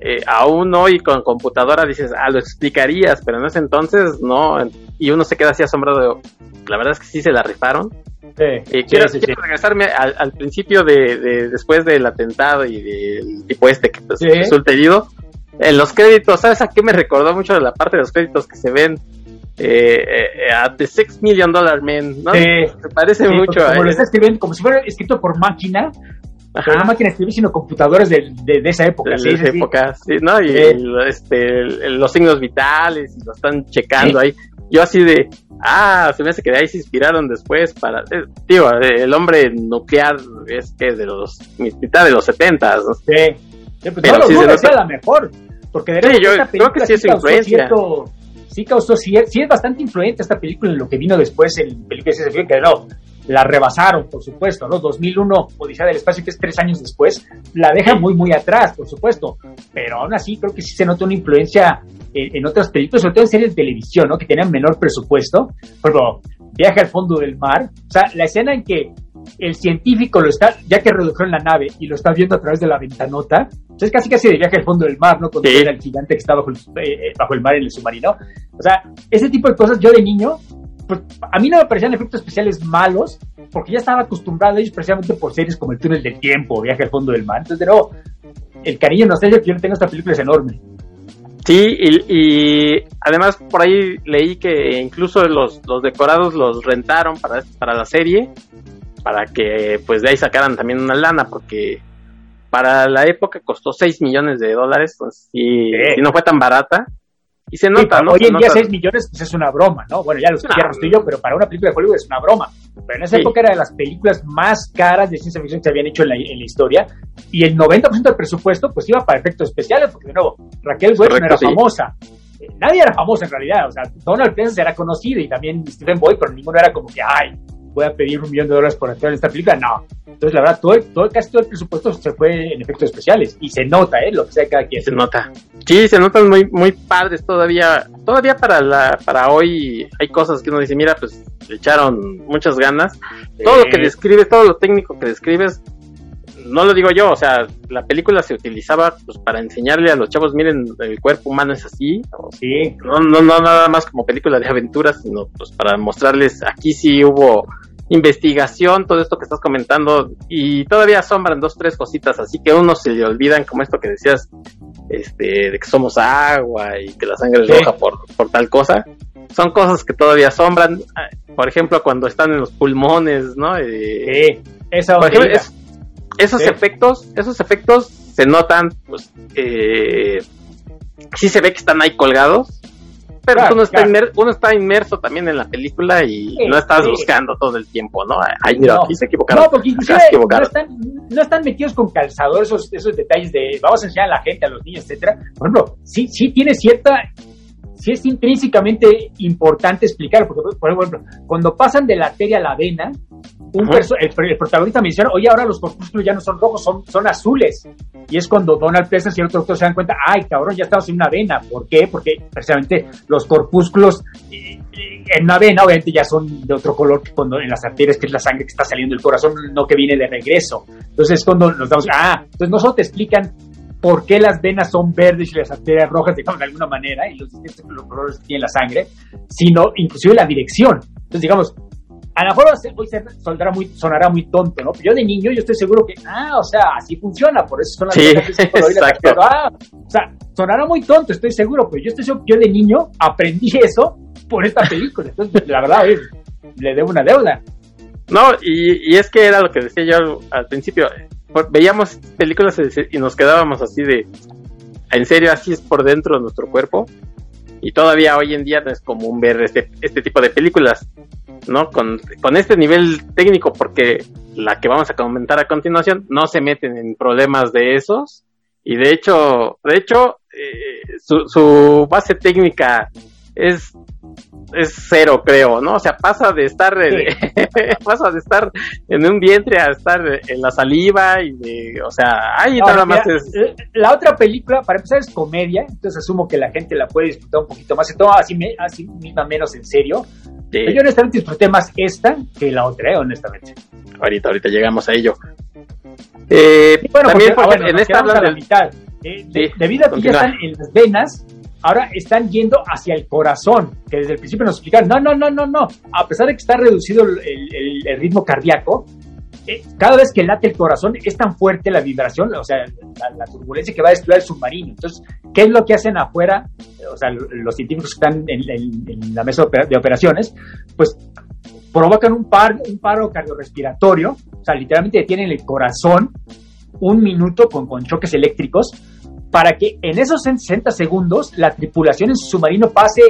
eh, aún hoy con computadora dices, ah, lo explicarías, pero en ese entonces no, y uno se queda así asombrado la verdad es que sí se la rifaron. Sí, quiero, regresarme al, principio de, después del atentado y del tipo este que pues, resulta herido. En los créditos, ¿sabes a qué me recordó mucho de la parte de los créditos que se ven eh, eh, a The Six Million Dollar Man, ¿no? Me parece mucho. Como lo está escribiendo, como si fuera escrito por máquina, no máquina escribir, sino computadores de, de, esa época. De, esa época, sí, ¿no? Y este, los signos vitales, y lo están checando ahí. Yo así de, ah, se me hace que de ahí se inspiraron después para, eh, digo, el hombre nuclear es que es de los, mitad de los setentas, ¿no? Sí, sí pues Pero no, sí se la mejor, porque de sí, yo creo que sí es influencia. sí causó, sí, sí, es bastante influente esta película en lo que vino después en películas de que no, la rebasaron, por supuesto, ¿no? 2001, Odisea del Espacio, que es tres años después, la deja muy, muy atrás, por supuesto, pero aún así creo que sí se nota una influencia en, otras películas, sobre todo en series de televisión, ¿no? Que tenían menor presupuesto, por ejemplo, Viaje al fondo del mar, o sea, la escena en que el científico lo está, ya que redujeron la nave y lo está viendo a través de la ventanota, pues es casi casi de viaje al fondo del mar, ¿no? Cuando era el gigante que está bajo el, eh, eh, bajo el mar en el submarino. O sea, ese tipo de cosas yo de niño pues a mí no me parecían efectos especiales malos, porque ya estaba acostumbrado a ellos precisamente por series como El túnel del tiempo, Viaje al fondo del mar. Entonces, de nuevo, el cariño nostalgia que yo tengo a esta película es enorme. Sí, y, además por ahí leí que incluso los, los decorados los rentaron para, para la serie, para que pues de ahí sacaran también una lana, porque para la época costó 6 millones de dólares, pues, y no fue tan barata. Y se nota, ¿no? Hoy en día 6 millones pues es una broma, ¿no? Bueno, ya lo estoy yo, pero para una película de Hollywood es una broma. Pero en esa época era de las películas más caras de ciencia ficción que se habían hecho en la, en la historia. Y el 90% del presupuesto pues iba para efectos especiales, porque de nuevo, Raquel Welch no era famosa. Eh, nadie era famosa en realidad, o sea, Donald Pleasence era conocido y también Stephen Boyd, pero ninguno era como que, ay, voy a pedir un millón de dólares por actuar en esta película. No. Entonces, la verdad, todo, todo, casi todo el presupuesto se fue en efectos especiales. Y se nota, ¿eh? Lo que sea cada quien. Se nota. Sí, se notan muy, muy padres todavía. Todavía para la para hoy hay cosas que uno dice, mira, pues le echaron muchas ganas. Todo lo que describes, todo lo técnico que describes, no lo digo yo, o sea, la película se utilizaba pues para enseñarle a los chavos, miren, el cuerpo humano es así. Sí. No, no, no nada más como película de aventuras, sino pues para mostrarles, aquí sí hubo investigación, todo esto que estás comentando, y todavía asombran dos, tres cositas, así que uno se le olvidan, como esto que decías, este, de que somos agua y que la sangre es roja por, por tal cosa. Son cosas que todavía asombran, por ejemplo, cuando están en los pulmones, ¿no? Eh, sí, esa esos efectos, esos efectos se notan, pues, eh, sí se ve que están ahí colgados, pero uno, está uno, está inmerso también en la película y no estás buscando todo el tiempo, ¿no? Ay, mira, aquí se equivocaron. No, porque no están, metidos con calzador esos, esos detalles de vamos a enseñar a la gente, a los niños, etcétera. Por ejemplo, sí, sí tiene cierta sí es intrínsecamente importante explicar, porque, por ejemplo, cuando pasan de la arteria a la vena, un el, protagonista menciona, oye, ahora los corpúsculos ya no son rojos, son, son azules. Y es cuando Donald Pleasence y otro doctor se dan cuenta, ay, cabrón, ya estamos en una vena. ¿Por qué? Porque precisamente los corpúsculos eh, en una vena, obviamente, ya son de otro color que cuando en las arterias, que es la sangre que está saliendo del corazón, no que viene de regreso. Entonces, cuando nos damos, ah, entonces no solo te explican por qué las venas son verdes y las arterias rojas, digamos, de alguna manera, y los distintos colores que tiene la sangre, sino inclusive la dirección. Entonces, digamos, a lo mejor hoy sonará muy, sonará muy tonto, ¿no? Pero yo de niño yo estoy seguro que, ah, o sea, así funciona, por eso son las sí, exacto. ah, o sea, sonará muy tonto, estoy seguro, pero yo estoy seguro que yo de niño aprendí eso por esta película. Entonces, la verdad, le debo una deuda. No, y, y es que era lo que decía yo al principio, veíamos películas y nos quedábamos así de, ¿en serio así es por dentro de nuestro cuerpo? Y todavía hoy en día no es común ver este, este tipo de películas, ¿no? Con, con este nivel técnico, porque la que vamos a comentar a continuación no se meten en problemas de esos. Y de hecho, de hecho, eh, su, su base técnica es es cero, creo, ¿no? O sea, pasa de estar (laughs) pasa de estar en un vientre a estar en la saliva y de, o sea, ahí nada más es la otra película para empezar es comedia, entonces asumo que la gente la puede disfrutar un poquito más, se toma así, así misma menos en serio. Pero yo honestamente disfruté más esta que la otra, ¿eh? honestamente. Ahorita, ahorita llegamos a ello. Eh, también porque, ah, en esta hablan del... mitad Eh, debido a que ya están en las venas, ahora están yendo hacia el corazón, que desde el principio nos explicaron, no, no, no, no, no, a pesar de que está reducido el, ritmo cardíaco, eh, cada vez que late el corazón es tan fuerte la vibración, o sea, la, turbulencia que va a destruir el submarino. Entonces, ¿qué es lo que hacen afuera? O sea, los científicos que están en, la mesa de operaciones, pues provocan un, par, un paro cardiorrespiratorio, o sea, literalmente detienen el corazón un minuto con, con choques eléctricos para que en esos 60 segundos la tripulación en su submarino pase,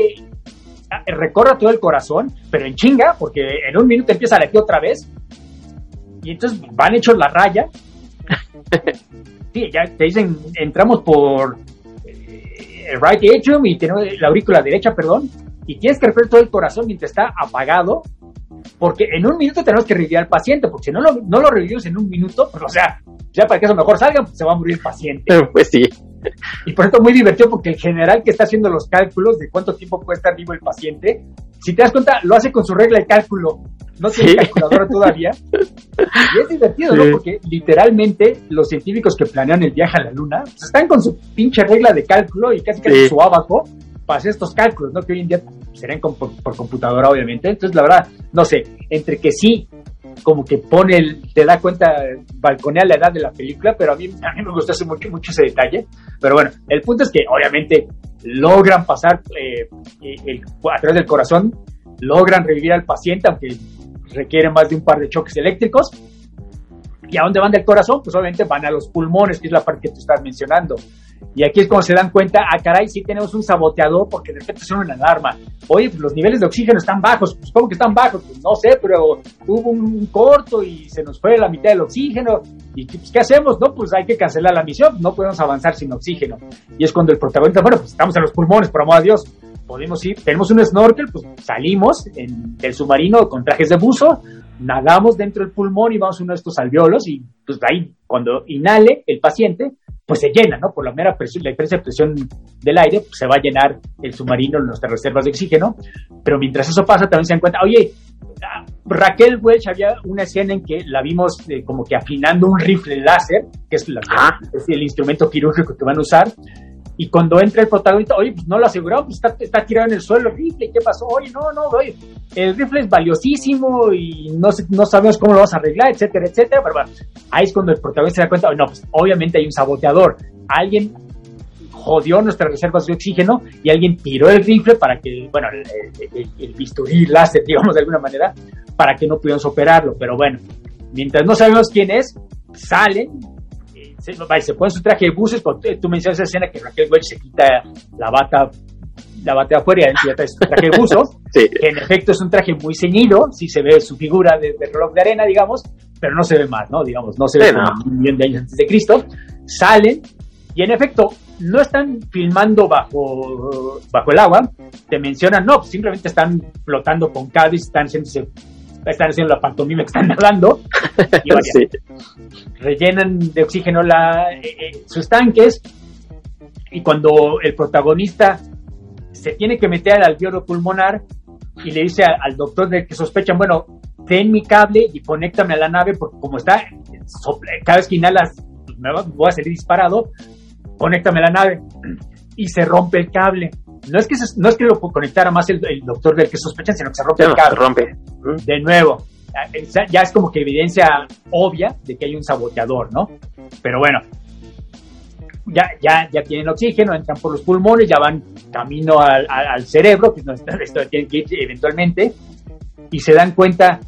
recorra todo el corazón, pero en chinga, porque en un minuto empieza a latir otra vez. Y entonces van hechos la raya. (laughs) sí, ya te dicen, entramos por eh, el right atrium y tenemos la aurícula derecha, perdón, y tienes que recorrer todo el corazón mientras está apagado, porque en un minuto tenemos que revivir al paciente, porque si no lo, no lo revivimos en un minuto, pues o sea, ya para que eso mejor salga, pues se va a morir el paciente. (laughs) Pues sí. Y por esto muy divertido porque el general que está haciendo los cálculos de cuánto tiempo puede estar vivo el paciente, si te das cuenta, lo hace con su regla de cálculo. No tiene calculadora todavía. (laughs) Y es divertido, ¿no? Porque literalmente los científicos que planean el viaje a la luna pues, están con su pinche regla de cálculo y casi casi su abajo para hacer estos cálculos, ¿no? Que hoy en día serán por, por, computadora, obviamente. Entonces, la verdad, no sé, entre que sí como que pone, el, te da cuenta, balconea la edad de la película, pero a mí, a mí me gustó mucho, mucho ese detalle. Pero bueno, el punto es que obviamente logran pasar eh, a través del corazón, logran revivir al paciente, aunque requiere más de un par de choques eléctricos. ¿Y a dónde van del corazón? Pues obviamente van a los pulmones, que es la parte que tú estás mencionando. Y aquí es cuando se dan cuenta, ah, caray, sí tenemos un saboteador porque de repente suena una alarma. Oye, pues los niveles de oxígeno están bajos. Pues, ¿cómo que están bajos? Pues no sé, pero hubo un corto y se nos fue la mitad del oxígeno. ¿Y pues, qué hacemos? No, pues hay que cancelar la misión. No podemos avanzar sin oxígeno. Y es cuando el protagonista, bueno, pues estamos en los pulmones, por amor a Dios. Podemos ir, tenemos un snorkel, pues salimos del submarino con trajes de buzo, nadamos dentro del pulmón y vamos a uno de estos alveolos y pues ahí cuando inhale el paciente, pues se llena, ¿no? Por la mera presión, la diferencia de presión del aire, pues se va a llenar el submarino, nuestras reservas de oxígeno, pero mientras eso pasa también se dan cuenta, oye, ah, Raquel Welch había una escena en que la vimos eh, como que afinando un rifle láser, que es, es el instrumento quirúrgico que van a usar, y cuando entra el protagonista, oye, pues no lo aseguró, pues está, está, tirado en el suelo el rifle, ¿qué pasó? Oye, no, no, oye, el rifle es valiosísimo y no, no sabemos cómo lo vas a arreglar, etcétera, etcétera. Pero bueno, ahí es cuando el protagonista se da cuenta, no, pues obviamente hay un saboteador. Alguien jodió nuestras reservas de oxígeno y alguien tiró el rifle para que, bueno, el, el, bisturí (laughs) láser, digamos de alguna manera, para que no pudiéramos operarlo. Pero bueno, mientras no sabemos quién es, salen, se, se pone su traje de buses, tú mencionas esa escena que Raquel Welch se quita la bata la bate afuera y ya trae su traje de buzo, (laughs) que en efecto es un traje muy ceñido, sí se ve su figura de, reloj de arena, digamos, pero no se ve más, ¿no? Digamos, no se ve como un millón de años antes de Cristo. Salen y en efecto no están filmando bajo, bajo el agua, te mencionan, no, simplemente están flotando con cables, están haciendo están haciendo la pantomima que están (laughs) hablando y rellenan de oxígeno la, eh, eh, sus tanques. Y cuando el protagonista se tiene que meter al alveolo pulmonar y le dice al doctor de que sospechan, bueno, ten mi cable y conéctame a la nave porque como está, cada vez que inhalas pues, me voy a salir disparado, conéctame a la nave (clears throat) y se rompe el cable no es que, no es que lo conectara más el, doctor del que sospechan, sino que se rompe el cable. rompe. De nuevo, ya es como que evidencia obvia de que hay un saboteador, ¿no? Pero bueno, ya, ya, ya tienen oxígeno, entran por los pulmones, ya van camino al, cerebro, que (laughs) esto tiene que ir eventualmente, y se dan cuenta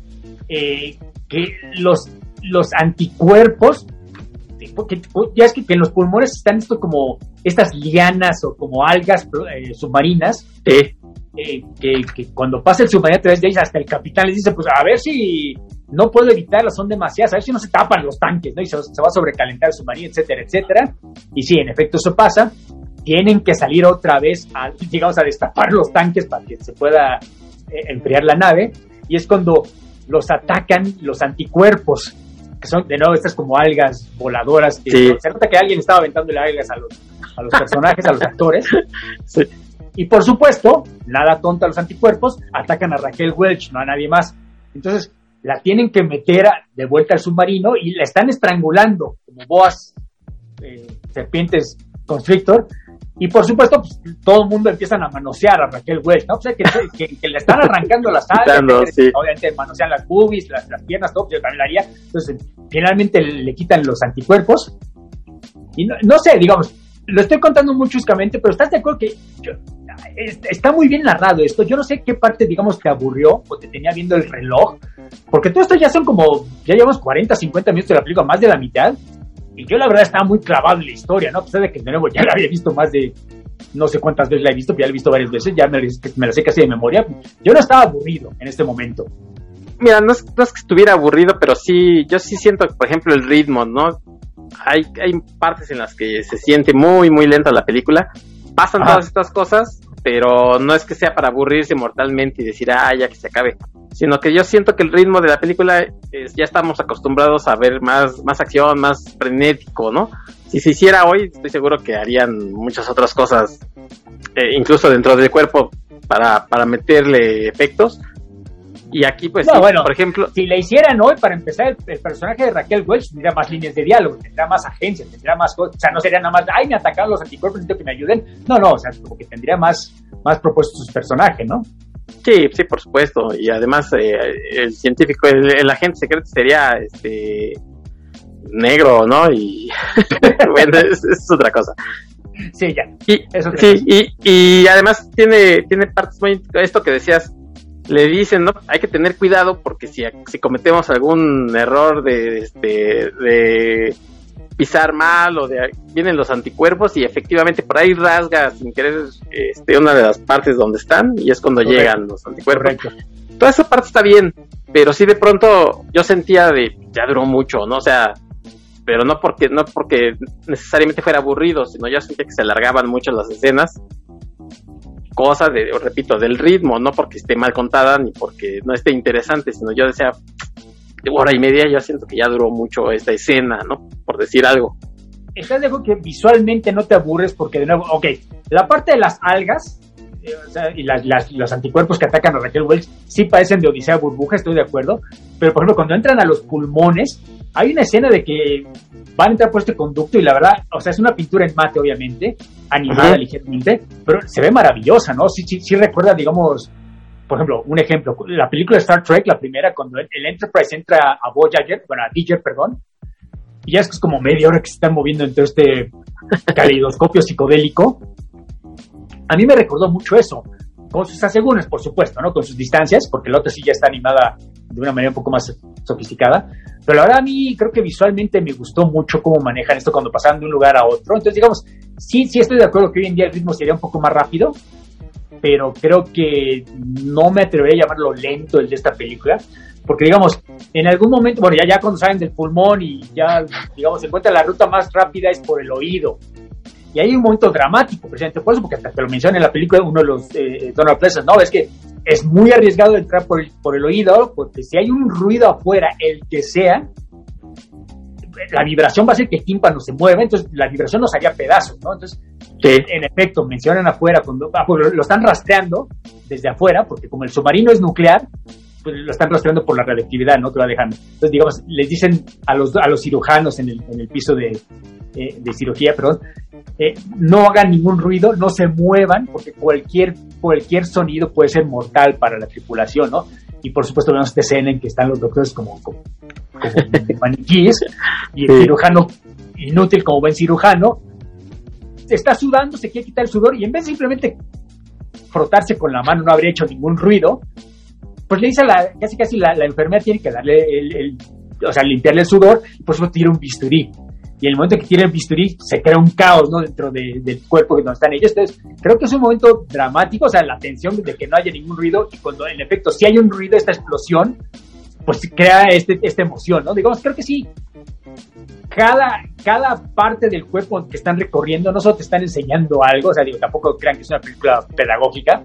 eh, que los, los anticuerpos ya es que, en los pulmones están esto como estas lianas o como algas eh, submarinas, eh, que, cuando pasa el submarino a través de ellas, hasta el capitán les dice, pues a ver si no puedo evitarlas, son demasiadas, a ver si no se tapan los tanques, ¿no? Y se, va a sobrecalentar el submarino, etcétera, etcétera. Y sí, en efecto eso pasa. Tienen que salir otra vez, a, digamos, a destapar los tanques para que se pueda eh, enfriar la nave. Y es cuando los atacan los anticuerpos que son de nuevo estas como algas voladoras. Que Se nota que alguien estaba aventando algas a los, a los personajes, a los actores. (laughs) Y por supuesto, nada tonta los anticuerpos, atacan a Raquel Welch, no a nadie más. Entonces, la tienen que meter de vuelta al submarino y la están estrangulando como boas, eh, serpientes Constrictor. Y por supuesto, pues, todo el mundo empiezan a manosear a Raquel Welch, ¿no? O sea, que, que, le están arrancando las alas, obviamente manosean las boobies, las, las piernas, todo, yo también lo haría. Entonces, finalmente le, quitan los anticuerpos. Y no, no, sé, digamos, lo estoy contando muy chuscamente, pero ¿estás de acuerdo que está muy bien narrado esto? Yo no sé qué parte, digamos, te aburrió o te tenía viendo el reloj, porque todo esto ya son como, ya llevamos 40, 50 minutos de la película, más de la mitad, y yo la verdad estaba muy clavado en la historia, ¿no? A pesar de que de nuevo ya la había visto más de, no sé cuántas veces la he visto, pero ya la he visto varias veces, ya me, me la sé casi de memoria. Yo no estaba aburrido en este momento. Mira, no es, no es que estuviera aburrido, pero sí, yo sí siento, por ejemplo, el ritmo, ¿no? Hay, hay partes en las que se siente muy, muy lenta la película. Pasan todas estas cosas, pero no es que sea para aburrirse mortalmente y decir, ah, ya que se acabe, sino que yo siento que el ritmo de la película es, ya estamos acostumbrados a ver más, más acción, más frenético, ¿no? Si se hiciera hoy, estoy seguro que harían muchas otras cosas, eh, incluso dentro del cuerpo, para, para meterle efectos, y aquí, pues, bueno, por ejemplo. Si le hicieran hoy, para empezar, el, personaje de Raquel Welch tendría más líneas de diálogo, tendría más agencia, tendría más cosas. O sea, no sería nada más, ay, me atacaron los anticuerpos, necesito que me ayuden. No, no, o sea, como que tendría más, más propuestos su personaje, ¿no? Sí, sí, por supuesto. Y además, eh, el científico, el, agente secreto sería este negro, ¿no? Y (laughs) bueno, es, otra cosa. Sí, ya. Y, sí, y, y, además tiene, tiene partes muy. Esto que decías, le dicen, ¿no? Hay que tener cuidado porque si, si cometemos algún error de, este, de pisar mal o de vienen los anticuerpos y efectivamente por ahí rasga sin querer este, una de las partes donde están y es cuando llegan los anticuerpos. Toda esa parte está bien, pero sí de pronto yo sentía de ya duró mucho, ¿no? O sea, pero no porque no porque necesariamente fuera aburrido, sino ya sentía que se alargaban mucho las escenas cosa de, repito, del ritmo, no porque esté mal contada ni porque no esté interesante, sino yo decía, de hora y media yo siento que ya duró mucho esta escena, ¿no? Por decir algo. Estás de acuerdo que visualmente no te aburres porque de nuevo, ok, la parte de las algas eh, y las, los anticuerpos que atacan a Raquel Welch sí parecen de Odisea Burbuja, estoy de acuerdo, pero por ejemplo cuando entran a los pulmones, hay una escena de que van a entrar por este conducto y la verdad, o sea, es una pintura en mate obviamente, animada ligeramente, pero se ve maravillosa, ¿no? Sí, sí, sí recuerda, digamos, por ejemplo, un ejemplo, la película de Star Trek, la primera, cuando el, Enterprise entra a Voyager, bueno, a Digger, perdón, y ya es que es como media hora que se están moviendo entre este (laughs) caleidoscopio psicodélico, a mí me recordó mucho eso, con sus asegúnes, por supuesto, ¿no? Con sus distancias, porque la otra sí ya está animada de una manera un poco más sofisticada, pero la verdad a mí creo que visualmente me gustó mucho cómo manejan esto cuando pasan de un lugar a otro. Entonces, digamos, sí, sí estoy de acuerdo que hoy en día el ritmo sería un poco más rápido, pero creo que no me atrevería a llamarlo lento el de esta película, porque digamos, en algún momento, bueno, ya, ya cuando salen del pulmón y ya, digamos, se encuentra la ruta más rápida es por el oído. Y hay un momento dramático, precisamente por eso, porque hasta te lo menciona en la película uno de los eh, Donald Pleasant, no, es que es muy arriesgado entrar por el, por el oído, porque si hay un ruido afuera, el que sea, la vibración va a hacer que el tímpano se mueva, entonces la vibración nos haría pedazos, ¿no? Entonces, en efecto, mencionan afuera, cuando ah, pues, lo están rastreando desde afuera, porque como el submarino es nuclear, pues lo están rastreando por la radioactividad, ¿no? Que va dejando. Entonces, digamos, les dicen a los, a los cirujanos en el, en el piso de, eh, de cirugía, perdón, eh, no hagan ningún ruido, no se muevan, porque cualquier, cualquier sonido puede ser mortal para la tripulación, ¿no? Y por supuesto vemos esta escena en que están los doctores como, como, (laughs) maniquíes y el cirujano inútil como buen cirujano está sudando, se quiere quitar el sudor y en vez de simplemente frotarse con la mano no habría hecho ningún ruido, pues le dice a la, casi casi la, enfermera tiene que darle el, o sea, limpiarle el sudor y por supuesto tira un bisturí y en el momento que tiene el bisturí se crea un caos ¿no? dentro del cuerpo donde están ellos. Entonces, creo que es un momento dramático, o sea, la tensión de que no haya ningún ruido y cuando en efecto si hay un ruido, esta explosión, pues crea este, esta emoción, ¿no? Digamos, creo que sí. Cada, cada parte del cuerpo que están recorriendo no solo te están enseñando algo, o sea, digo, tampoco crean que es una película pedagógica,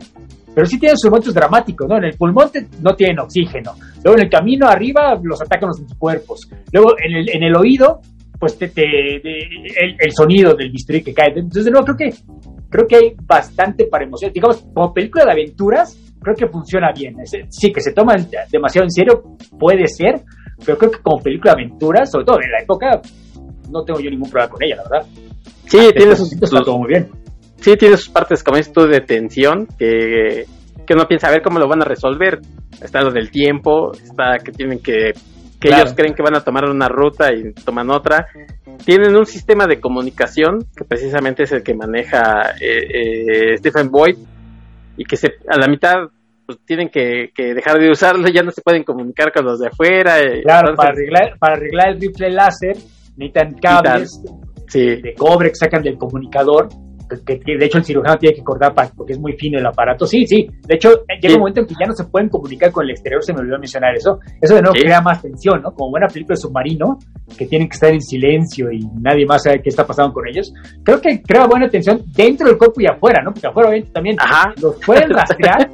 pero sí tienen sus momentos dramáticos, ¿no? En el pulmón no tienen oxígeno, luego en el camino arriba los atacan los cuerpos, luego en el, en el oído pues te, el, sonido del bisturí que cae. Entonces, de nuevo, creo que, creo que hay bastante para emocionar. Digamos, como película de aventuras, creo que funciona bien. Sí, que se toman demasiado en serio, puede ser, pero creo que como película de aventuras, sobre todo en la época, no tengo yo ningún problema con ella, la verdad. Sí, tiene sus, está todo muy bien. sí, tiene sus partes, como dices tú, de tensión, que, que uno piensa a ver cómo lo van a resolver. Está lo del tiempo, está que tienen que, que Claro. ellos creen que van a tomar una ruta y toman otra. Tienen un sistema de comunicación que precisamente es el que maneja eh, eh, Stephen Boyd y que se, a la mitad pues, tienen que, que dejar de usarlo, ya no se pueden comunicar con los de afuera. eh, Claro, entonces, para arreglar, para arreglar el rifle láser necesitan cables sí, de cobre que sacan del comunicador. Que, de hecho el cirujano tiene que cortar para, porque es muy fino el aparato. Sí, sí. De hecho, llega Sí. un momento en que ya no se pueden comunicar con el exterior. Se me olvidó mencionar eso. Eso de nuevo Sí. crea más tensión, ¿no? Como buena película de submarino, que tienen que estar en silencio y nadie más sabe qué está pasando con ellos. Creo que crea buena tensión dentro del cuerpo y afuera, ¿no? Porque afuera obviamente también Ajá. los pueden (laughs) rastrear,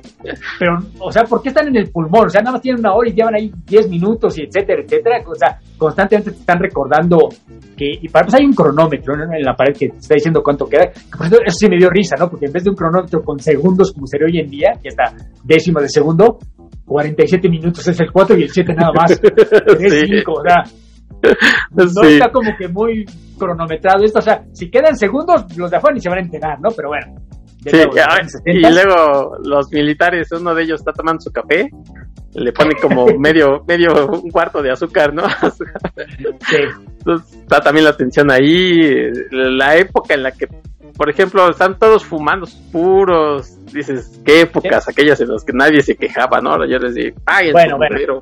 pero, o sea, ¿por qué están en el pulmón? O sea, nada más tienen una hora y llevan ahí 10 minutos y etcétera, etcétera. O sea, constantemente te están recordando que, y para empezar hay un cronómetro ¿no? en la pared que te está diciendo cuánto queda. Que, por cierto, eso sí me dio risa, ¿no? Porque en vez de un cronómetro con segundos como sería hoy en día, y hasta décimas de segundo, 47 minutos es el 4 y el 7 nada más. (laughs) 3, Sí. 5, o sea, no Sí. está como que muy cronometrado esto. O sea, si quedan segundos, los de afuera ni se van a enterar, ¿no? Pero bueno. Sí, nuevo, ya, en los 70s, y luego los militares, uno de ellos está tomando su café, le pone como (laughs) medio, medio, un cuarto de azúcar, ¿no? (laughs) sí. Entonces, está también la tensión ahí, la época en la que, por ejemplo, están todos fumando puros, dices, qué épocas aquellas en las que nadie se quejaba, ¿no? Yo les digo, ay, Bueno, bueno.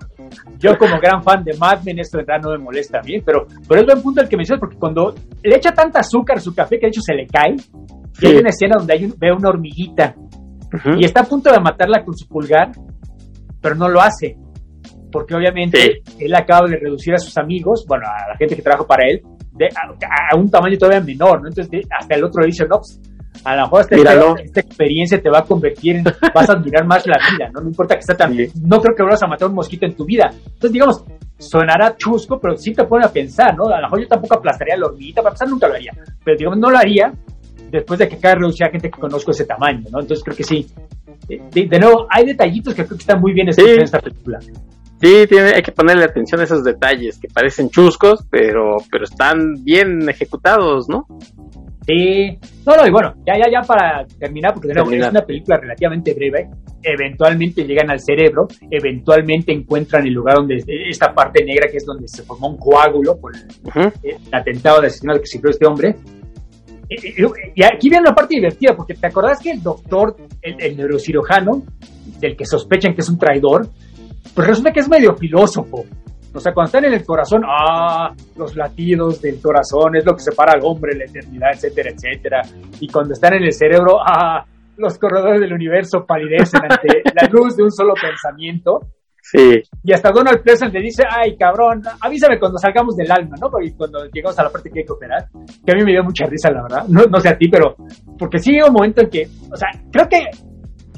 Yo como gran fan de Mad Men, esto de verdad no me molesta a mí, pero, pero es buen punto el que mencionas, porque cuando le echa tanta azúcar a su café que de hecho se le cae, y hay una escena donde hay un- ve una hormiguita y está a punto de matarla con su pulgar, pero no lo hace, porque obviamente él acaba de reducir a sus amigos, bueno, a la gente que trabaja para él, de, a, a un tamaño todavía menor, ¿no? Entonces de- hasta el otro le dice, no, pues, a lo mejor esta, esta experiencia te va a convertir en, (laughs) vas a admirar más la vida, ¿no? No importa que esté tan, Sí. no creo que vuelvas a matar un mosquito en tu vida. Entonces, digamos, sonará chusco, pero sí te pone a pensar, ¿no? A lo mejor yo tampoco aplastaría la hormiguita, para empezar nunca lo haría, pero digamos, no lo haría después de que acaba de reducir a gente que conozco ese tamaño, ¿no? Entonces creo que sí. Eh, De, de nuevo, hay detallitos que creo que están muy bien escritos Sí. en esta película. Sí, tiene, hay que ponerle atención a esos detalles que parecen chuscos, pero, pero están bien ejecutados, ¿no? Sí. No, no, y bueno, ya, ya, ya para terminar, porque de nuevo, es una película relativamente breve. Eventualmente llegan al cerebro, eventualmente encuentran el lugar donde esta parte negra que es donde se formó un coágulo por el, el atentado de asesinato que sufrió este hombre. Y, aquí viene una parte divertida, porque te acordás que el doctor, el, el neurocirujano, del que sospechan que es un traidor, pues resulta que es medio filósofo. O sea, cuando están en el corazón, ah, los latidos del corazón es lo que separa al hombre la eternidad, etcétera, etcétera. Y cuando están en el cerebro, ah, los corredores del universo palidecen ante (laughs) la luz de un solo pensamiento. Sí, Y hasta Donald Pleasant le dice, ay, cabrón, avísame cuando salgamos del alma, ¿no? Y cuando llegamos a la parte que hay que operar, que a mí me dio mucha risa, la verdad. No, no sé a ti, pero porque sí llega un momento en que, o sea, creo que,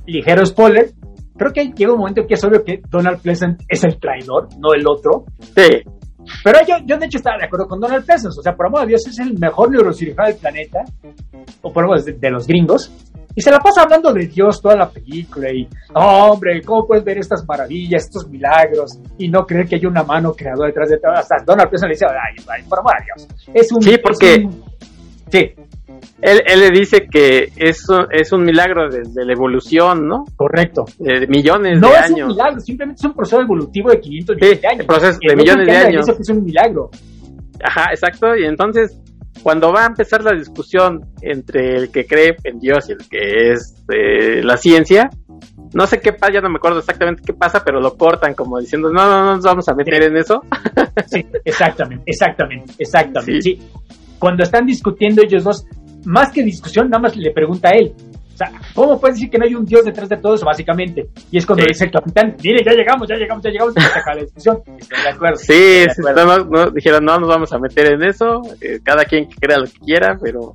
ligero spoiler, creo que llega un momento en que es obvio que Donald Pleasant es el traidor, no el otro. sí, Pero yo, yo de hecho estaba de acuerdo con Donald Pleasant, o sea, por amor de Dios, es el mejor neurocirujano del planeta, o por amor de, de los gringos, y se la pasa hablando de Dios toda la película, y, "Oh, hombre, ¿cómo puedes ver estas maravillas, estos milagros, y no creer que hay una mano creadora detrás de todo? Hasta Donald Pleasant le dice, ay, ay, por amor de Dios, es un... Sí, es porque- un- sí, Él, él le dice que es, un- es un milagro desde la evolución, ¿no? correcto. De millones No de es años. un milagro, simplemente es un proceso evolutivo de 500 millones Sí, de años. el proceso de millones de años. Dice que es un milagro. Ajá, exacto. Y entonces, cuando va a empezar la discusión entre el que cree en Dios y el que es eh, la ciencia, no sé qué pasa, ya no me acuerdo exactamente qué pasa, pero lo cortan como diciendo, no, no, no nos vamos a meter en eso. Sí, exactamente, exactamente, exactamente. Sí. Sí. Cuando están discutiendo ellos dos, más que discusión, nada más le pregunta a él. O sea, ¿cómo puedes decir que no hay un Dios detrás de todo eso, básicamente? Y es cuando Sí. dice el capitán, mire, ya llegamos, ya llegamos, ya llegamos, y se acaba la discusión. Estoy de acuerdo. Sí, de no, dijeron, no nos vamos a meter en eso, eh, cada quien que crea lo que quiera, pero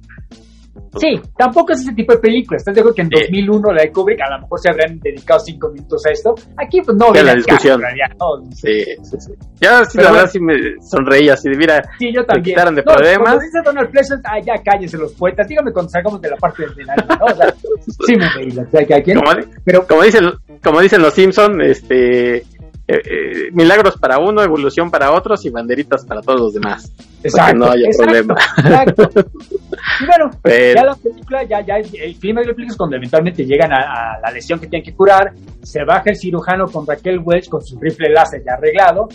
Sí, tampoco es ese tipo de película. ¿Estás de acuerdo que en Sí. 2001 la de Kubrick a lo mejor se habrían dedicado cinco minutos a esto? Aquí, pues no, Ya la caso, discusión. realidad, ¿no? sí, sí, sí. Yo sí, Pero la bueno. verdad sí me sonreía así de, mira, Sí, yo también. quitaron de No, problemas. Cuando dice Donald Pleasant, ah, ya cállense los poetas. Dígame cuando salgamos de la parte del alma, ¿no? O sea, (laughs) sí me reí, la verdad, que aquí- como, Pero, como dicen, como dicen los Simpson, este, eh, eh, milagros para uno, evolución para otros y banderitas para todos los demás. Exacto. no haya exacto, problema. exacto. (laughs) Y bueno, Pero- ya la película, ya, ya el el clima de la película es cuando eventualmente llegan a, a la lesión que tienen que curar, se baja el cirujano con Raquel Welch con su rifle láser ya arreglado,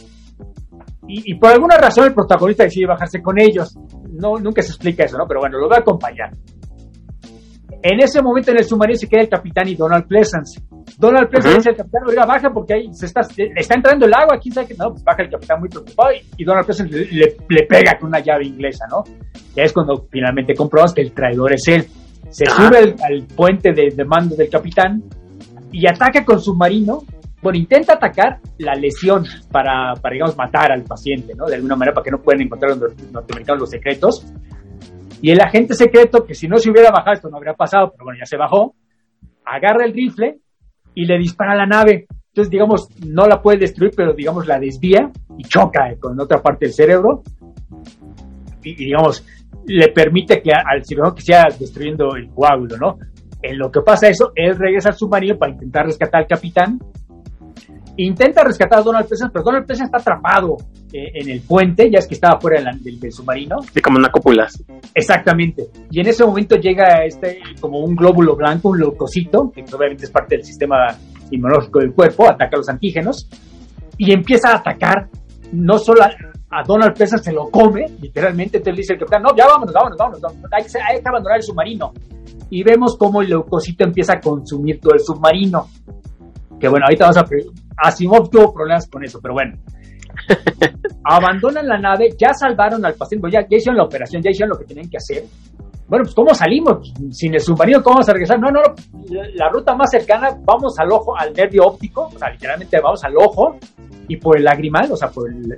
y, y por alguna razón el protagonista decide bajarse con ellos. No, nunca se explica eso, ¿no? Pero bueno, lo va a acompañar. En ese momento en el submarino se queda el capitán y Donald Pleasance. Donald Pleasance Ujú. dice al capitán, oiga, baja porque ahí se está, le está entrando el agua, quién sabe qué. No, pues baja el capitán muy preocupado y, y Donald Pleasance le, le- le pega con una llave inglesa, ¿no? Ya es cuando finalmente comprobamos que el traidor es él. Se sube al, al puente de, de mando del capitán y ataca con submarino. Bueno, intenta atacar la lesión para, para, digamos, matar al paciente, ¿no? De alguna manera, para que no puedan encontrar los nor- norteamericanos los secretos. Y el agente secreto, que si no se hubiera bajado, esto no habría pasado, pero bueno, ya se bajó, agarra el rifle y le dispara a la nave. Entonces, digamos, no la puede destruir, pero digamos, la desvía y choca con otra parte del cerebro. Y, digamos, le permite que al cirujano que siga destruyendo el coágulo, ¿no? En lo que pasa eso, él regresa al submarino para intentar rescatar al capitán. Intenta rescatar a Donald Pleasant, pero Donald Pleasant está atrapado eh, en el puente, ya es que estaba fuera del, del submarino. Sí, como una cúpula. Exactamente. Y en ese momento llega este como un glóbulo blanco, un leucocito, que obviamente es parte del sistema inmunológico del cuerpo, ataca a los antígenos y empieza a atacar no solo a, a Donald Pleasant, se lo come, literalmente, entonces dice el capitán, no, ya vámonos, vámonos, vámonos, vámonos, hay, que, hay que abandonar el submarino. Y vemos cómo el leucocito empieza a consumir todo el submarino. Que bueno, ahorita vamos a... Asimov tuvo problemas con eso, pero bueno. (laughs) Abandonan la nave, ya salvaron al paciente, ya, ya hicieron la operación, ya hicieron lo que tenían que hacer. Bueno, pues ¿cómo salimos? Sin el submarino, ¿cómo vamos a regresar? No, no, no, la, ruta más cercana, vamos al ojo, al nervio óptico, o sea, literalmente vamos al ojo y por el lagrimal, o sea, por el-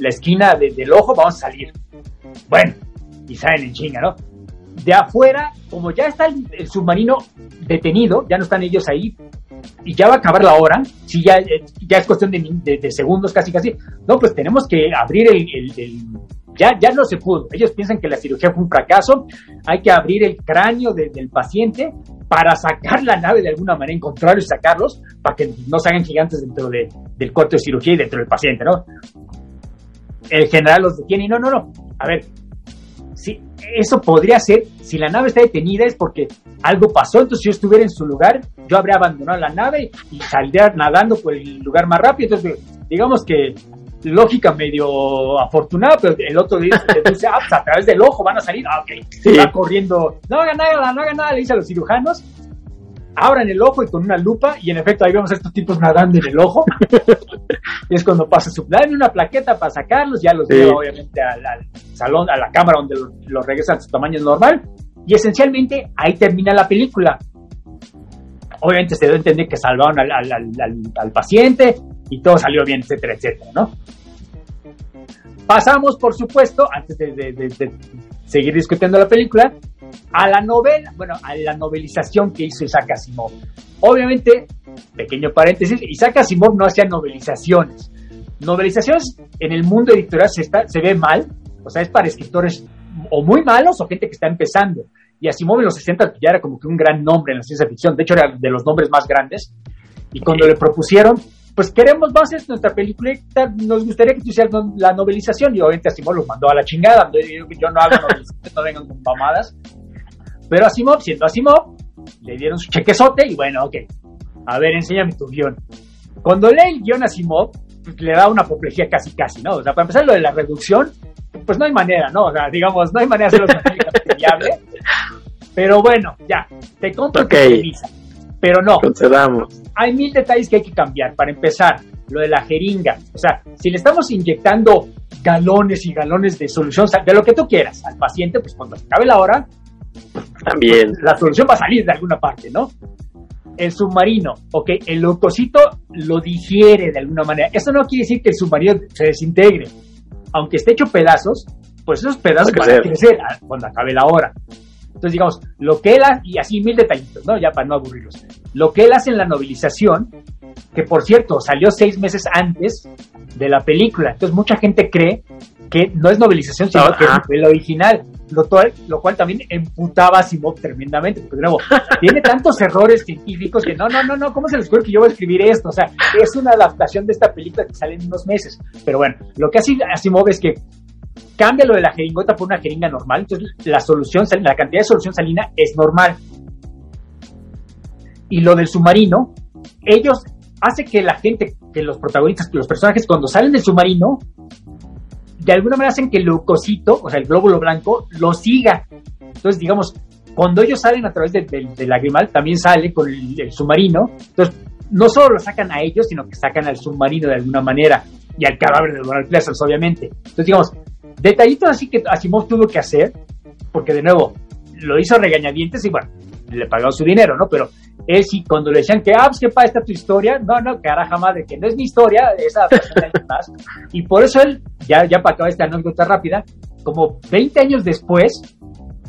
la esquina de- del ojo vamos a salir. Bueno, y salen en chinga, ¿no? De afuera, como ya está el, submarino detenido, ya no están ellos ahí, y ya va a acabar la hora, si ya, eh, es cuestión de, de- segundos casi casi, no, pues tenemos que abrir el, ya, ya no se pudo, ellos piensan que la cirugía fue un fracaso, hay que abrir el cráneo de- del paciente para sacar la nave de alguna manera, encontrarlos y sacarlos, para que no se hagan gigantes dentro de- del cuarto de cirugía y dentro del paciente, ¿no? El general los detiene y no, no, no, a ver, si eso podría ser, si la nave está detenida es porque algo pasó, entonces si yo estuviera en su lugar, yo habría abandonado la nave y saldría nadando por el lugar más rápido, entonces digamos que lógica medio afortunada, pero el otro día se dice, ah, pues a través del ojo van a salir, ah, ok, Sí. va corriendo, no haga nada, no haga nada, le dice a los cirujanos, abran el ojo y con una lupa, y en efecto ahí vemos a estos tipos nadando en el ojo, y (laughs) es cuando pasa su, dame una plaqueta para sacarlos, ya los Sí. lleva obviamente al, al salón, a la cámara donde los, los regresa a su tamaño normal, y esencialmente ahí termina la película. Obviamente se debe entender que salvaron al, paciente y todo salió bien, etcétera, etcétera, ¿no? Pasamos, por supuesto, antes de, de- de- de seguir discutiendo la película, a la novela, bueno, a la novelización que hizo Isaac Asimov. Obviamente, pequeño paréntesis, Isaac Asimov no hacía novelizaciones. Novelizaciones en el mundo editorial se, está, se ve mal, o sea, es para escritores o muy malos o gente que está empezando. Y Asimov en los 60 ya era como que un gran nombre en la ciencia ficción, de hecho era de los nombres más grandes. Y cuando le propusieron, pues queremos, hacer nuestra película, nos gustaría que tú hicieras la novelización. Y obviamente Asimov los mandó a la chingada, yo, yo no hago novelizaciones, no vengan con mamadas. Pero Asimov, siendo Asimov, le dieron su chequezote y bueno, ok, a ver, enséñame tu guion. Cuando lee el guion Asimov, pues, le da una apoplejía casi casi, ¿no? O sea, para empezar lo de la reducción, pues no hay manera, ¿no? O sea, digamos, no hay manera de hacerlo (laughs) viable. Pero bueno, ya, te compro tu Ok. premisa. Pero no, Concedamos. hay mil detalles que hay que cambiar. Para empezar, lo de la jeringa. O sea, si le estamos inyectando galones y galones de solución, o sea, de lo que tú quieras al paciente, pues cuando se acabe la hora, También. la solución va a salir de alguna parte, ¿no? El submarino, ok, el leucocito lo digiere de alguna manera. Eso no quiere decir que el submarino se desintegre. Aunque esté hecho pedazos, pues esos pedazos van a crecer. cuando acabe la hora. Entonces, digamos, lo que él hace, y así mil detallitos, ¿no? Ya para no aburrirlos. Lo que él hace en la novelización, que por cierto, salió seis meses antes de la película. Entonces, mucha gente cree que no es novelización, sino Ah, que es ah. el original. lo, lo cual también emputaba a Simov tremendamente, porque de nuevo, tiene tantos errores científicos que no, no, no, no, ¿cómo se les ocurre que yo voy a escribir esto? O sea, es una adaptación de esta película que sale en unos meses. Pero bueno, lo que hace Asimov es que cambia lo de la jeringota por una jeringa normal, entonces la solución, la cantidad de solución salina es normal. Y lo del submarino, ellos hace que la gente, que los protagonistas, que los personajes cuando salen del submarino, de alguna manera hacen que el leucocito, o sea, el glóbulo blanco, lo siga. Entonces, digamos, cuando ellos salen a través del de, lagrimal, también sale con el, submarino. Entonces, no solo lo sacan a ellos, sino que sacan al submarino de alguna manera y al cadáver de Donald Pleasance, obviamente. Entonces, digamos, detallitos así que Asimov tuvo que hacer, porque de nuevo, lo hizo regañadientes y bueno, le pagó su dinero, ¿no? Pero él sí, cuando le decían que, ah, pues qué pa, esta tu historia, no, no, caraja madre, que no es mi historia, es adaptación de alguien más. Y por eso él, ya, ya para acabar esta anécdota rápida, como 20 años después,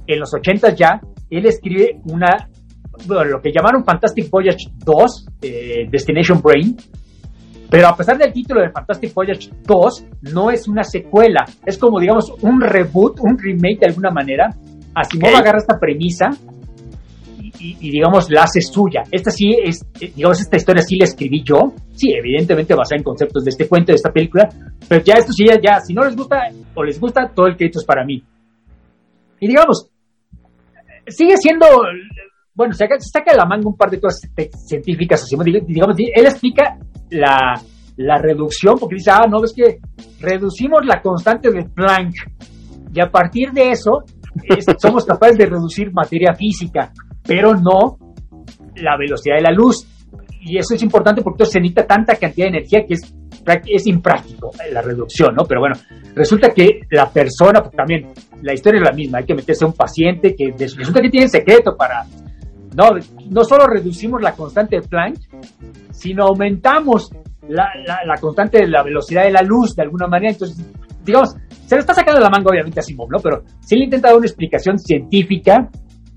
en los 80 ya, él escribe una, lo que llamaron Fantastic Voyage 2, eh, Destination Brain, pero a pesar del título de Fantastic Voyage 2, no es una secuela, es como, digamos, un reboot, un remake de alguna manera. Asimov okay. agarra esta premisa y, digamos la hace suya. Esta sí es, eh, digamos, esta historia sí la escribí yo, sí, evidentemente basada en conceptos de este cuento, de esta película, pero ya esto sí, ya, ya, si no les gusta o les gusta, todo el crédito es para mí. Y digamos, sigue siendo, bueno, se saca, de la manga un par de cosas científicas, así, digamos, él explica la, la reducción, porque dice, ah, no, es que reducimos la constante de Planck, y a partir de eso (laughs) somos capaces de reducir materia física pero no la velocidad de la luz. Y eso es importante porque se necesita tanta cantidad de energía que es, es impráctico la reducción, ¿no? Pero bueno, resulta que la persona, pues también, la historia es la misma, hay que meterse a un paciente que resulta que tiene secreto para... No, no solo reducimos la constante de Planck, sino aumentamos la, la, constante de la velocidad de la luz de alguna manera. Entonces, digamos, se lo está sacando de la manga obviamente a Simón, ¿no? Pero sí le intenta dar una explicación científica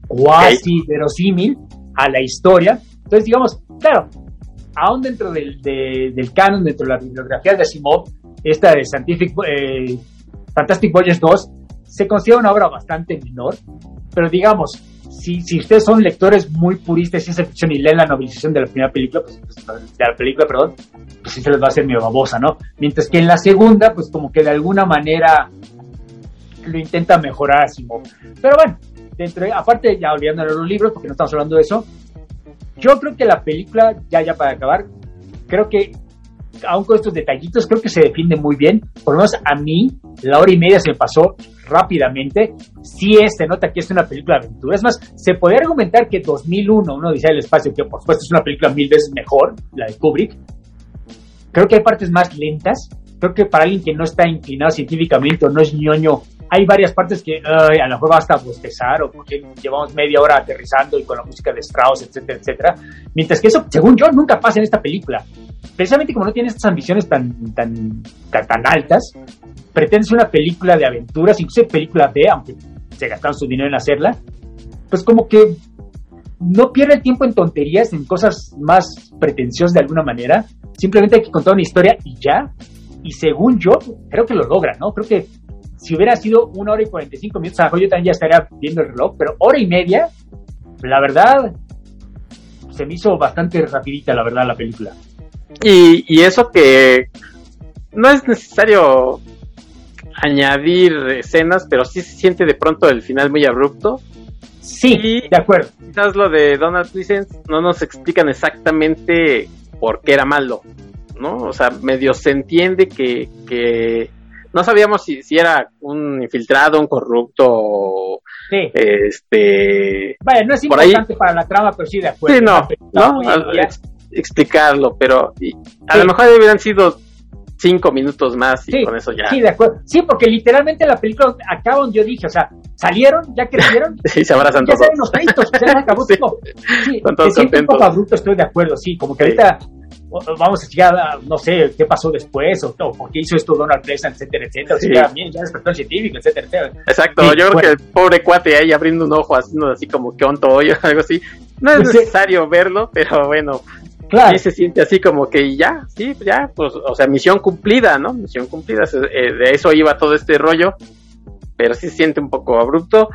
cuasi verosímil a la historia. Entonces, digamos, claro, aún dentro del, del canon, dentro de la bibliografía de Asimov, esta de Scientific, eh, Fantastic Voyage 2 se considera una obra bastante menor, pero digamos, si, si ustedes son lectores muy puristas de ciencia ficción y leen la novelización de la primera película, pues, pues, de la película, perdón, pues sí se les va a hacer mi babosa, ¿no? Mientras que en la segunda, pues como que de alguna manera lo intenta mejorar Asimov. Pero bueno, dentro, aparte ya olvidando de los libros, porque no estamos hablando de eso, yo creo que la película, ya ya para acabar, creo que aún con estos detallitos, creo que se defiende muy bien. Por lo menos a mí, la hora y media se me pasó rápidamente. Sí es, se nota que es una película de aventura. Es más, se podría argumentar que 2001, uno dice el espacio, que por supuesto es una película mil veces mejor, la de Kubrick. Creo que hay partes más lentas. Creo que para alguien que no está inclinado científicamente o no es ñoño, hay varias partes que a lo mejor basta bostezar o porque llevamos media hora aterrizando y con la música de Strauss, etcétera, etcétera. Mientras que eso, según yo, nunca pasa en esta película. Precisamente como no tiene estas ambiciones tan, tan, tan, altas, pretende ser una película de aventuras, incluso película B, aunque se gastaron su dinero en hacerla, pues como que no pierde el tiempo en tonterías, en cosas más pretenciosas de alguna manera. Simplemente hay que contar una historia y ya. Y según yo, creo que lo logra, ¿no? Creo que si hubiera sido una hora y 45 minutos, a lo mejor yo también ya estaría viendo el reloj, pero hora y media, la verdad, se me hizo bastante rapidita, la verdad, la película. Y, y eso que no es necesario añadir escenas, pero sí se siente de pronto el final muy abrupto. Sí, de acuerdo. Quizás lo de Donald Pleasence no nos explican exactamente por qué era malo, ¿no? O sea, medio se entiende que, que no sabíamos si, si era un infiltrado, un corrupto, sí. este... Vaya, no es importante para la trama, pero sí de acuerdo. Sí, no, ¿no? explicarlo, pero a lo mejor hubieran sido cinco minutos más y con eso ya. Sí, de acuerdo. Sí, porque literalmente la película acaba donde yo dije, o sea, salieron, ya crecieron. (laughs) sí, se abrazan ya todos. Ya los créditos, se acabó. (laughs) sí, sí, todos un poco abrupto, estoy de acuerdo, sí, como que ahorita vamos a llegar a, no sé, qué pasó después, o, por qué hizo esto Donald Trump, etcétera, etcétera. Sí. O sea, ya, ya despertó el científico, etcétera, etcétera. Exacto, yo creo que el pobre cuate ahí abriendo un ojo, haciendo así como que onto hoyo, (laughs) algo así. No es pues necesario verlo, pero bueno, Claro. Sí se siente así como que ya, sí, ya, pues, o sea, misión cumplida, ¿no? Misión cumplida, eh, de eso iba todo este rollo. pero sí se siente un poco abrupto.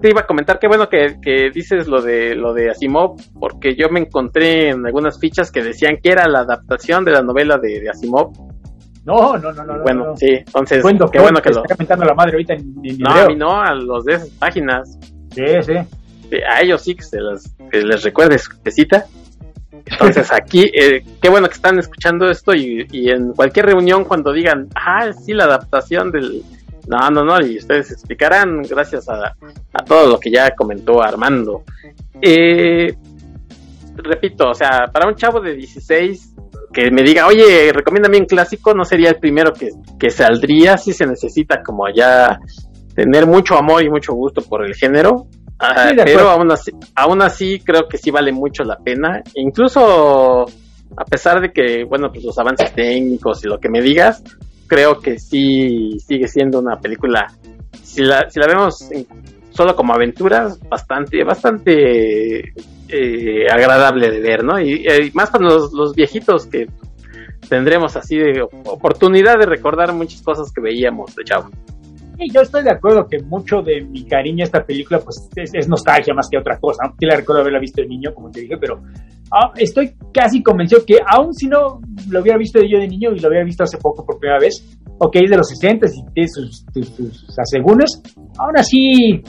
Te iba a comentar que bueno que, que dices lo de lo de Asimov, porque yo me encontré en algunas fichas que decían que era la adaptación de la novela de, de Asimov. No, no, no, no. Bueno, no, no. sí, entonces, Buen qué bueno que lo... está comentando la madre ahorita en, en No, a mí no, a los de esas páginas. Sí, sí. A ellos sí que, se las, que les recuerde su cita. Entonces aquí, eh, qué bueno que están escuchando esto y, en cualquier reunión cuando digan, ah, sí, la adaptación del... No, no, no, y ustedes explicarán gracias a, a todo lo que ya comentó Armando. Eh, repito, o sea, para un chavo de 16 que me diga, oye, recomiéndame un clásico, no sería el primero que, que saldría, si se necesita como ya tener mucho amor y mucho gusto por el género. Ah, Sí, pero aún así, aún así creo que sí vale mucho la pena. Incluso a pesar de que, bueno, pues los avances técnicos y lo que me digas, creo que sí sigue siendo una película, si la, si la vemos en- solo como aventuras, bastante, bastante eh, agradable de ver, ¿no? Y, eh, y más para los, los viejitos que tendremos así de oportunidad de recordar muchas cosas que veíamos de chavo. Sí, yo estoy de acuerdo que mucho de mi cariño a esta película pues es, es nostalgia más que otra cosa. Sí la recuerdo haberla visto de niño, como te dije, pero ah, estoy casi convencido que aun si no lo hubiera visto yo de niño y lo hubiera visto hace poco por primera vez, ok, es de los 60 y tiene sus, sus, sus asegúnes, aún así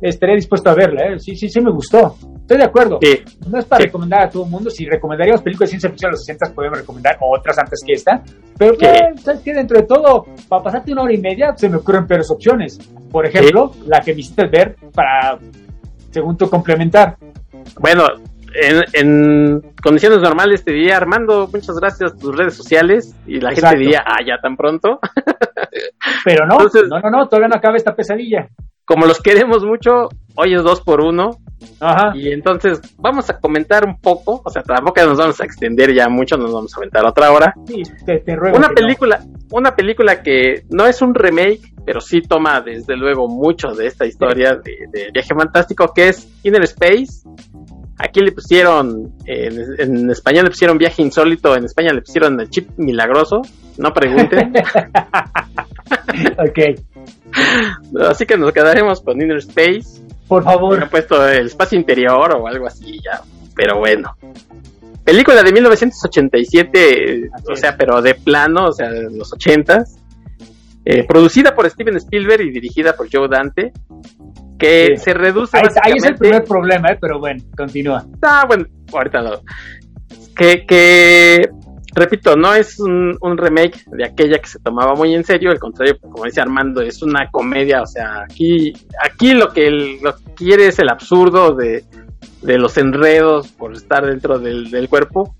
estaré dispuesto a verla. ¿eh? Sí, sí, sí me gustó. Estoy de acuerdo. Sí, No es para Sí. recomendar a todo el mundo. Si recomendaríamos películas de ciencia ficción de los 60, podemos recomendar otras antes que esta. Pero, Sí. eh, ¿sabes qué? Dentro de todo, para pasarte una hora y media, se me ocurren peores opciones. Por ejemplo, la que visitas ver para, según tú, complementar. Bueno, en, en condiciones normales te diría, Armando, muchas gracias por tus redes sociales. Y la Exacto. gente diría, ah, ya tan pronto. Pero no, Entonces- no, no, no, todavía no acaba esta pesadilla. Como los queremos mucho, hoy es dos por uno. Ajá. Y entonces vamos a comentar un poco. O sea, tampoco nos vamos a extender ya mucho, nos vamos a aventar otra hora. Sí, te, te ruego. Una no. película, una película que no es un remake, pero sí toma desde luego mucho de esta historia de, de viaje fantástico, que es Inner Space. Aquí le pusieron, en, en español le pusieron viaje insólito, en España le pusieron el chip milagroso, no pregunten. (laughs) (laughs) ok, Así que nos quedaremos con Inner Space. Por favor. Hubieran puesto el espacio interior o algo así ya, pero bueno. Película de 1987, Así o es. sea, pero de plano, o sea, de los 80s. Eh, producida por Steven Spielberg y dirigida por Joe Dante, que Sí. se reduce Ahí, ahí es el primer problema, ¿eh? pero bueno, continúa. Ah, bueno, ahorita lo. Que, que repito, no es un, remake de aquella que se tomaba muy en serio, al contrario, como dice Armando, es una comedia, o sea, aquí, aquí lo que el- quiere es el absurdo de, de los enredos por estar dentro del, del cuerpo,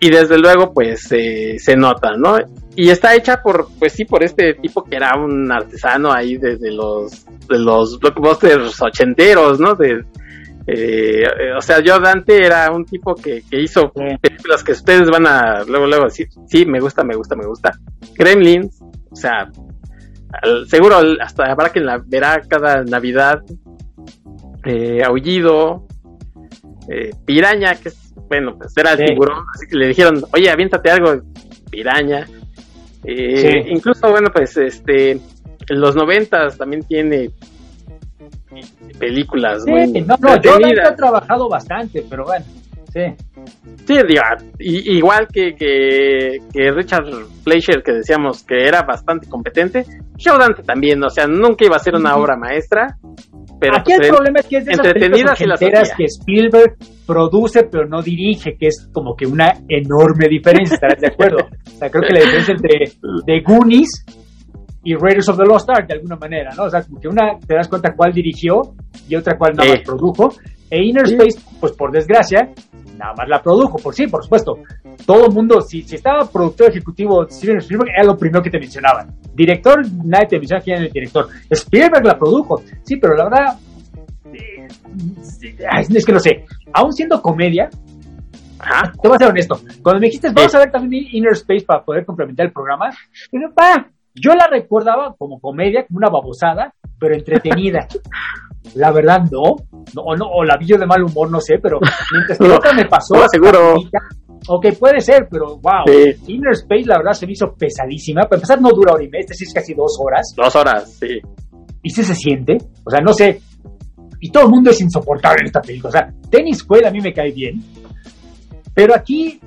y desde luego, pues, eh, se nota, ¿no? Y está hecha por, pues sí, por este tipo que era un artesano ahí desde los, de los blockbusters ochenteros, ¿no? De, eh, eh, o sea, yo Dante era un tipo que, que hizo películas que ustedes van a luego luego decir, sí, me gusta, me gusta, me gusta. Gremlins, o sea, al- seguro hasta habrá quien la verá cada Navidad. Eh, Aullido, eh, Piraña, que es, bueno, pues era el Sí. tiburón, así que le dijeron, oye, aviéntate algo, Piraña. Eh, Sí. Incluso, bueno, pues este, en los noventas también tiene películas Sí, muy no, no, yo he trabajado bastante, pero bueno, sí. Sí, digo, i- igual que, que, que Richard Fleischer, que decíamos que era bastante competente, Joe Dante también, o sea, nunca iba a ser una obra maestra, pero Aquí pues, el problema es que es de esas entretenidas películas y las que Spielberg produce pero no dirige, que es como que una enorme diferencia, ¿estarás de acuerdo? (laughs) O sea, creo que la diferencia entre The Goonies y Raiders of the Lost Ark, de alguna manera, ¿no? O sea, como que una te das cuenta cuál dirigió y otra cuál nada más produjo. E Inner Sí. Space, pues por desgracia, nada más la produjo, por sí, por supuesto. Todo el mundo, si, si estaba productor ejecutivo Steven Spielberg, era lo primero que te mencionaban. Director, nadie te menciona quién era el director. Spielberg la produjo, sí, pero la verdad, eh, es que no sé, aún siendo comedia, Ajá. te voy a ser honesto, cuando me dijiste, vamos a ver también Inner Space para poder complementar el programa, dije, pa, yo la recordaba como comedia, como una babosada, pero entretenida. La verdad, no. no o, no, o la vi yo de mal humor, no sé, pero mientras que (laughs) No, otra me pasó. no, seguro. facilita. Ok, puede ser, pero wow. Sí. Inner Space, la verdad, se me hizo pesadísima. Para empezar, no dura hora y media, este sí es casi dos horas. Dos horas, sí. y sí se siente, o sea, no sé, y todo el mundo es insoportable en esta película, o sea, Dennis Quaid a mí me cae bien, pero aquí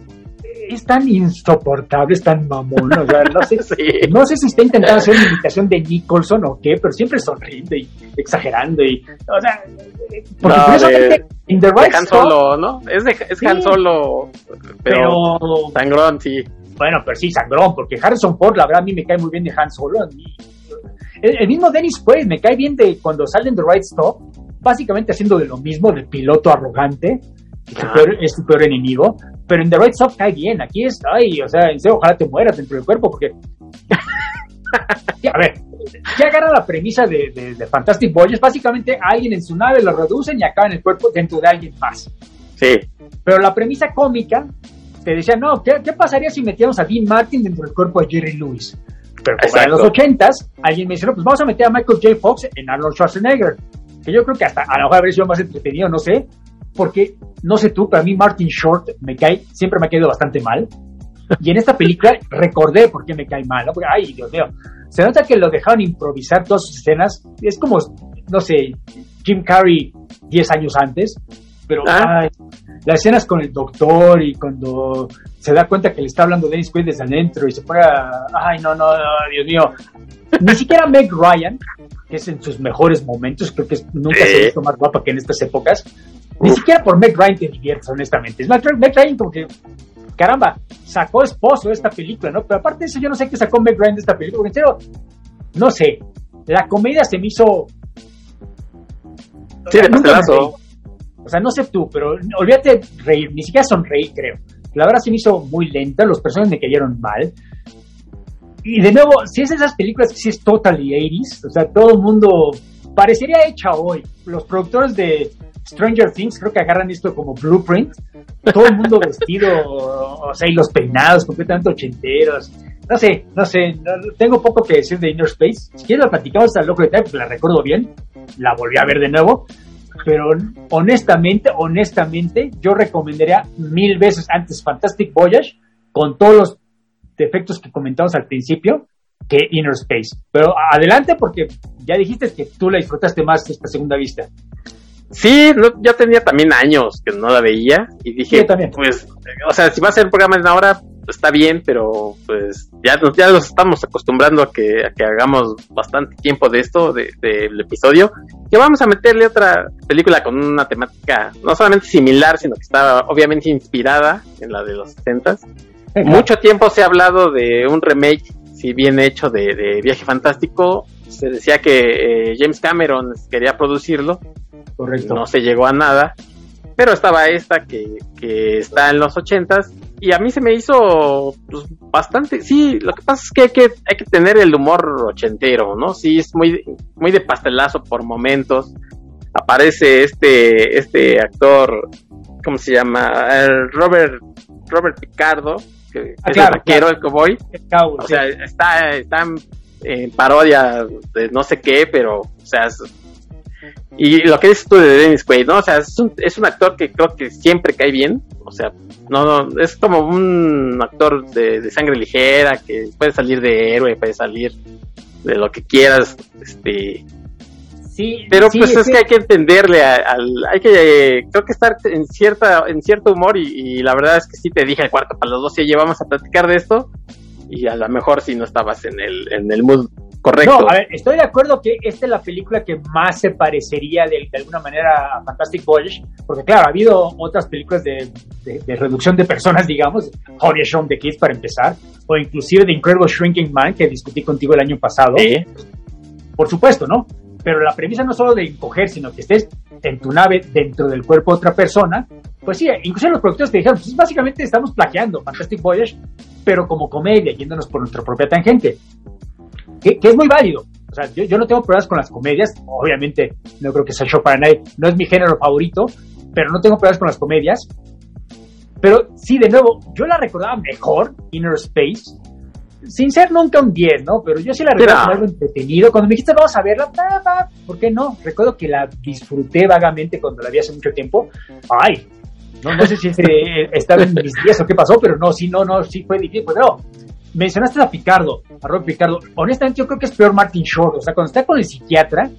es tan insoportable, es tan mamón, o sea, no sé, (laughs) no sé si está intentando hacer una imitación de Nicholson o qué, pero siempre sonriendo y exagerando y, o sea, porque curiosamente, in the right Han Solo, ¿no? Es, de, es Han Solo, pero, sangrón, sí. Bueno, pero sí, sangrón, porque Harrison Ford, la verdad, a mí me cae muy bien de Han Solo. El, mismo Dennis Quaid me cae bien de cuando sale en The Right Stop, básicamente haciendo de lo mismo, de piloto arrogante, es su peor enemigo, pero en The Right Stop cae bien, aquí es, ay, o sea, en serio, ojalá te mueras dentro del cuerpo, porque... (laughs) a ver, ya agarra la premisa de, de, Fantastic Voyage, básicamente alguien en su nave lo reducen y acaba en el cuerpo dentro de alguien más. Sí. Pero la premisa cómica te decía, no, ¿qué, ¿qué, pasaría si metíamos a Dean Martin dentro del cuerpo de Jerry Lewis? Pero como en los ochentas, alguien me no, pues vamos a meter a Michael J. Fox en Arnold Schwarzenegger. Que yo creo que hasta a lo mejor habría sido más entretenido, no sé. Porque, no sé tú, pero a mí Martin Short me cae, siempre me ha caído bastante mal. Y en esta película recordé por qué me cae mal, ¿no? Porque, ay, Dios mío, se nota que lo dejaron improvisar todas sus escenas. Es como, no sé, Jim Carrey 10 años antes, pero ah. las escenas con el doctor y cuando se da cuenta que le está hablando Dennis Quaid desde adentro y se pone a, ay, no, no, Dios mío. Ni siquiera Meg Ryan, que es en sus mejores momentos, creo que nunca se ha visto más guapa que en estas épocas. Ni siquiera por Meg Ryan te diviertes, honestamente. Es Meg Ryan como que caramba, sacó esposo de esta película, ¿no? Pero aparte de eso, yo no sé qué sacó Meg Ryan de esta película, porque en serio, no sé, la comedia se me hizo... Sí, de pastelazo. O sea, no sé tú, pero olvídate reír, ni siquiera sonreír, creo. La verdad se me hizo muy lenta, los personajes me cayeron mal. Y de nuevo, si es esas películas que sí es totally 80s, o sea, todo el mundo parecería hecha hoy. Los productores de Stranger Things creo que agarran esto como blueprint. Todo el mundo vestido, o sea, y los peinados completamente ochenteros. No sé, no sé, tengo poco que decir de Inner Space. Si quieres la platicamos hasta loco de porque la recuerdo bien. La volví a ver de nuevo. Pero honestamente, honestamente, yo recomendaría mil veces antes Fantastic Voyage con todos los defectos que comentamos al principio que Inner Space. Pero adelante porque ya dijiste que tú la disfrutaste más esta segunda vista. Sí, yo tenía también años que no la veía y dije, pues, o sea, si va a ser un programa en hora, pues, está bien, pero pues ya nos, ya nos estamos acostumbrando a que, a que hagamos bastante tiempo de esto, del de, episodio, que vamos a meterle otra película con una temática no solamente similar, sino que está obviamente inspirada en la de los 60 Mucho tiempo se ha hablado de un remake, si bien hecho, de, Viaje Fantástico. Se decía que eh, James Cameron quería producirlo, Correcto. No se llegó a nada. Pero estaba esta que, que está en los ochentas. Y a mí se me hizo pues, bastante. Sí, lo que pasa es que hay, que hay que tener el humor ochentero, ¿no? Sí, es muy, muy de pastelazo por momentos. Aparece este, este actor, ¿cómo se llama? El Robert, Robert Picardo, que ah, es el vaquero, el cowboy. o sea, está, está en parodia de no sé qué, pero, o sea, y lo que dices tú de Dennis Quaid, ¿no? O sea, es un, es un actor que creo que siempre cae bien. O sea, no, no, es como un actor de, sangre ligera que puede salir de héroe, puede salir de lo que quieras, este. Sí, pero pues es que hay que entenderle al, hay que, creo que estar en cierta, en cierto humor y, la verdad es que sí te dije al cuarto para los dos, y llevamos a platicar de esto y a lo mejor si no estabas en el, en el mood Correcto. No, a ver, estoy de acuerdo que esta es la película que más se parecería de, alguna manera a Fantastic Voyage, porque claro, ha habido otras películas de, reducción de personas, digamos, Honey Show the Kids para empezar, o inclusive The Incredible Shrinking Man, que discutí contigo el año pasado. Sí. Por supuesto, ¿no? Pero la premisa no solo de encoger, sino que estés en tu nave dentro del cuerpo de otra persona. Pues sí, incluso los productores te dijeron, pues básicamente estamos plagiando Fantastic Voyage, pero como comedia, yéndonos por nuestra propia tangente que, es muy válido. O sea, yo, no tengo problemas con las comedias, obviamente no creo que sea show para nadie, no es mi género favorito, pero no tengo problemas con las comedias. Pero sí, de nuevo, yo la recordaba mejor, Inner Space, sin ser nunca un 10, ¿no? Pero yo sí la recuerdo como algo entretenido. Cuando me dijiste, vamos a verla, ¿por qué no? Recuerdo que la disfruté vagamente cuando la vi hace mucho tiempo. Ay, no, no sé si (laughs) estaba en mis días o qué pasó, pero no, sí, no, no, sí fue difícil. Pues no, mencionaste a Picardo, a Rob Picardo. Honestamente, yo creo que es peor Martin Short. O sea, cuando está con el psiquiatra,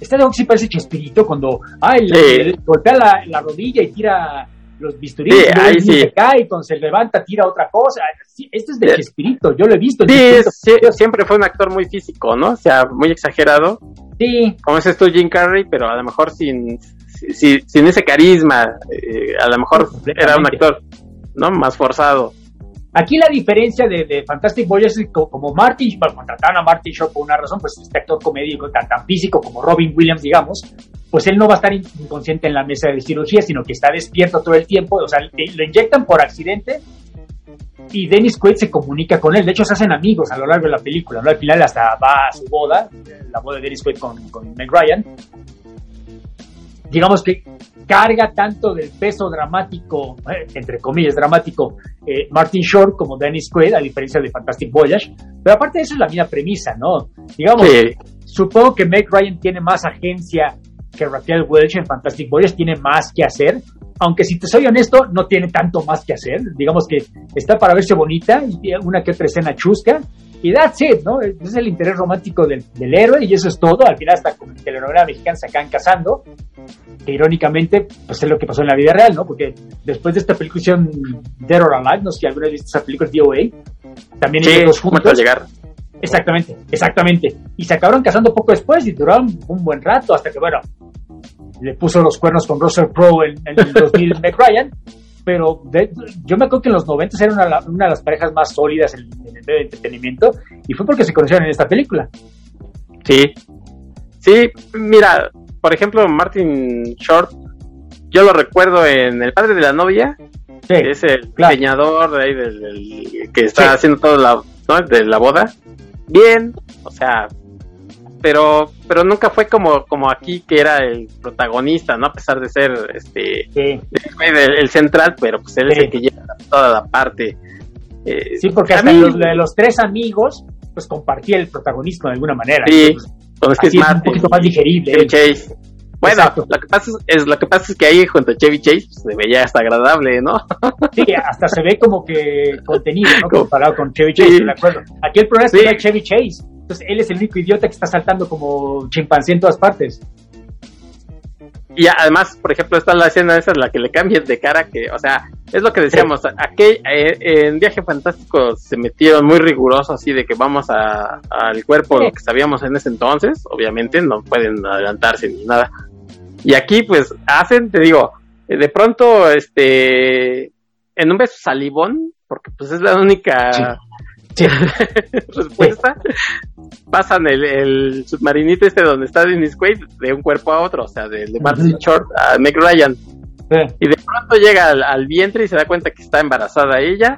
está de que sí parece Chespirito cuando ay, le golpea la, la, rodilla y tira los bisturines Sí, y sí. se cae se levanta tira otra cosa. Este es de. Chespirito, yo lo he visto. Sí, siempre fue un actor muy físico, ¿no? O sea, muy exagerado. Sí, Como dices tú, Jim Carrey, pero a lo mejor sin, sin, sin ese carisma. eh, a lo mejor Completamente. era un actor, ¿no? Más forzado. Aquí la diferencia de, de Fantastic Voyage es que co- como Martin, bueno, contrataron a Martin Short por una razón, pues este actor comédico tan, físico como Robin Williams, digamos, pues él no va a estar in- inconsciente en la mesa de cirugía, sino que está despierto todo el tiempo, o sea, lo inyectan por accidente y Dennis Quaid se comunica con él, de hecho se hacen amigos a lo largo de la película. Al final hasta va a su boda, la boda de Dennis Quaid con, con Meg Ryan, digamos que carga tanto del peso dramático, eh, entre comillas, dramático, eh, Martin Short como Dennis Quaid, a diferencia de Fantastic Voyage. Pero aparte de eso es la misma premisa, ¿no? Digamos, Sí, supongo que Meg Ryan tiene más agencia que Raquel Welch en Fantastic Voyage, tiene más que hacer. Aunque si te soy honesto, no tiene tanto más que hacer. Digamos que está para verse bonita y una que otra escena chusca. Y that's it, ¿no? Es el interés romántico del, del héroe y eso es todo. Al final hasta con el telenovela mexicana se acaban casando. Que irónicamente, pues es lo que pasó en la vida real, ¿no? Porque después de esta película hicieron Dead or Alive, no sé si alguna vez viste esa película, DOA. También sí, ellos dos ¿cómo te va a juntos. llegar? Exactamente, exactamente. Y se acabaron casando poco después y duraron un buen rato hasta que, bueno, le puso los cuernos con Russell Crowe en, en el 2000 (laughs) Meg Ryan. Pero de- yo me acuerdo que en los 90 era una, una de las parejas más sólidas en, en el medio de entretenimiento y fue porque se conocieron en esta película. Sí. Sí, mira, por ejemplo, Martin Short, yo lo recuerdo en El padre de la novia, Sí, que es el claro. diseñador de ahí del, del- que está Sí. haciendo todo la, ¿no? de la boda. Bien, o sea, pero pero nunca fue como como aquí que era el protagonista, ¿no? A pesar de ser este sí, el, el central, pero pues él es el que lleva toda la parte. Eh, sí, porque a hasta mí- los, de los tres amigos, pues compartía el protagonismo de alguna manera. Sí, es un poquito más digerible. Chevy Chase. Bueno, Exacto. lo que pasa es, es- lo que pasa es que ahí junto a Chevy Chase pues, se veía hasta agradable, ¿no? Sí, hasta se ve como que contenido, ¿no? (laughs) Comparado con Chevy Chase, Sí. de acuerdo. Aquí el problema es que Sí. hay Chevy Chase. Entonces él es el único idiota que está saltando como chimpancé en todas partes. Y además, por ejemplo, está la escena esa en la que le cambian de cara, que, o sea, es lo que decíamos, aquí eh, en Viaje Fantástico se metieron muy rigurosos así de que vamos a- al cuerpo lo que sabíamos en ese entonces, obviamente no pueden adelantarse ni nada. Y aquí pues hacen, te digo, eh, de pronto, este, en un beso salivón, porque pues es la única Sí. (laughs) respuesta, pasan el, el submarinito este donde está Dennis Quaid de un cuerpo a otro, o sea, de, de Martin. Short a Meg Ryan. Sí. Y de pronto llega al, al vientre y se da cuenta que está embarazada ella.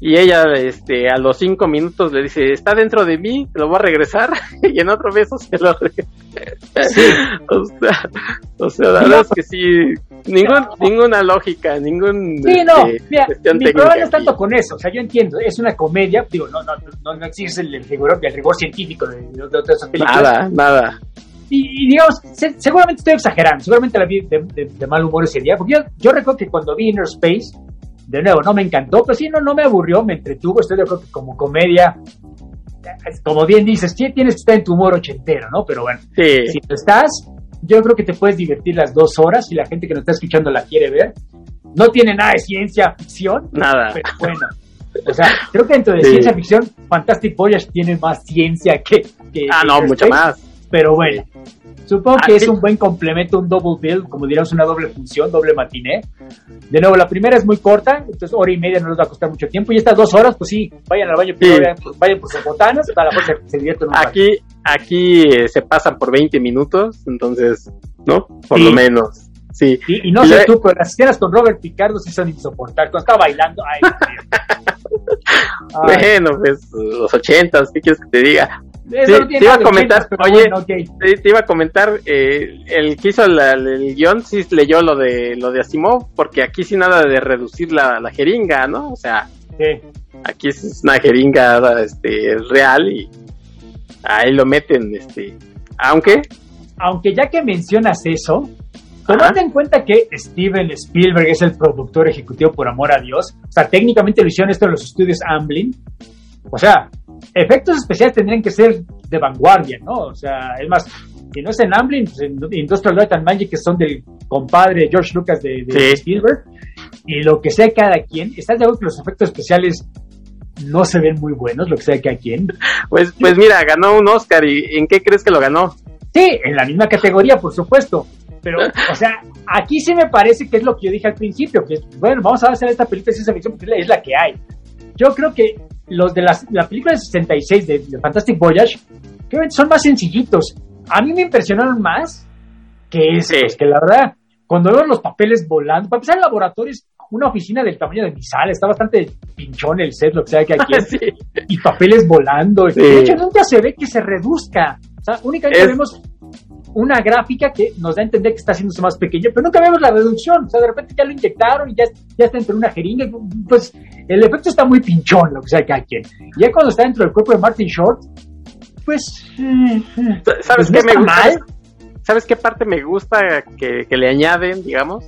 Y ella, este, a los cinco minutos le dice, está dentro de mí, lo voy a regresar. (laughs) y en otro beso se lo regresa. (laughs) o sea, o sea, la verdad es que sí, ningún, ninguna lógica, ningún Sí, no, este, mira, cuestión mi problema no es tanto con eso, o sea, yo entiendo, es una comedia, digo, no, no, no, no existe el, rigor, el rigor científico de, de, de otras películas. Nada, nada. Y, y digamos, se- seguramente estoy exagerando, seguramente la vi de, de- de mal humor ese día, porque yo, yo recuerdo que cuando vi Inner Space, de nuevo, no me encantó, pero sí, no, no me aburrió, me entretuvo, estoy de acuerdo que como comedia, como bien dices, sí tienes que estar en tu humor ochentero, ¿no? Pero bueno, Sí, si estás, yo creo que te puedes divertir las dos horas si la gente que nos está escuchando la quiere ver. No tiene nada de ciencia ficción, nada. pero bueno. O sea, creo que dentro de (laughs) Sí. ciencia ficción, Fantastic Voyage tiene más ciencia que. que Ah, no, Space, más. Pero bueno, supongo que Ah, es sí. un buen complemento, un double bill, como diríamos, una doble función, doble matiné. De nuevo, la primera es muy corta, entonces hora y media no les va a costar mucho tiempo. Y estas dos horas, pues sí, vayan al baño, Sí. vayan, por- vayan por sus botanas, para la se, se divierten un rato. Aquí, aquí eh, se pasan por 20 minutos, entonces, ¿no? Por Sí. lo menos. Sí. Y, y no Y sé le- tú, pero las escenas con Robert Picardo sí son insoportables. Cuando estaba bailando. Ay, (laughs) Bueno, pues los ochentas, ¿qué quieres que te diga? Sí, no te iba a comentar, oye, bueno. Te, te iba a comentar, eh, el que hizo la- el guion sí leyó lo de lo de Asimov, porque aquí sí nada de reducir la, la jeringa, ¿no? O sea, Sí. aquí es una jeringa este, real y ahí lo meten, este, aunque, Aunque ya que mencionas eso, tomando en cuenta que Steven Spielberg es el productor ejecutivo por amor a Dios, o sea, técnicamente lo hicieron esto en los estudios Amblin, O sea, efectos especiales tendrían que ser de vanguardia, ¿no? O sea, es más, si no es en Amblin, pues en Industrial Light and Magic, que son del compadre George Lucas de, de Sí. Spielberg, y lo que sea cada quien, ¿estás de acuerdo que los efectos especiales no se ven muy buenos, lo que sea cada quien? Pues, pues mira, ganó un Oscar y ¿en qué crees que lo ganó? Sí, en la misma categoría, por supuesto. Pero, o sea, aquí sí me parece que es lo que yo dije al principio, que bueno, vamos a hacer esta película de ciencia ficción porque es la- es la que hay. Yo creo que los de las, la película de 66 de, de Fantastic Voyage, que son más sencillitos. A mí me impresionaron más que esos, Sí. que la verdad, cuando veo los papeles volando, para empezar el laboratorio es una oficina del tamaño de mi sala, está bastante pinchón el set, lo que sea que aquí (laughs) Sí. y papeles volando. Sí. De hecho, nunca se ve que se reduzca. O sea, únicamente Es- vemos una gráfica que nos da a entender que está haciéndose más pequeño, pero nunca vemos la reducción. O sea, de repente ya lo inyectaron y ya, ya está entre una jeringa. Pues el efecto está muy pinchón, lo que sea cada quien. Y ya cuando está dentro del cuerpo de Martin Short, pues. eh, eh, ¿Sabes pues no qué me gusta? mal. ¿Sabes qué parte me gusta que, que le añaden, digamos?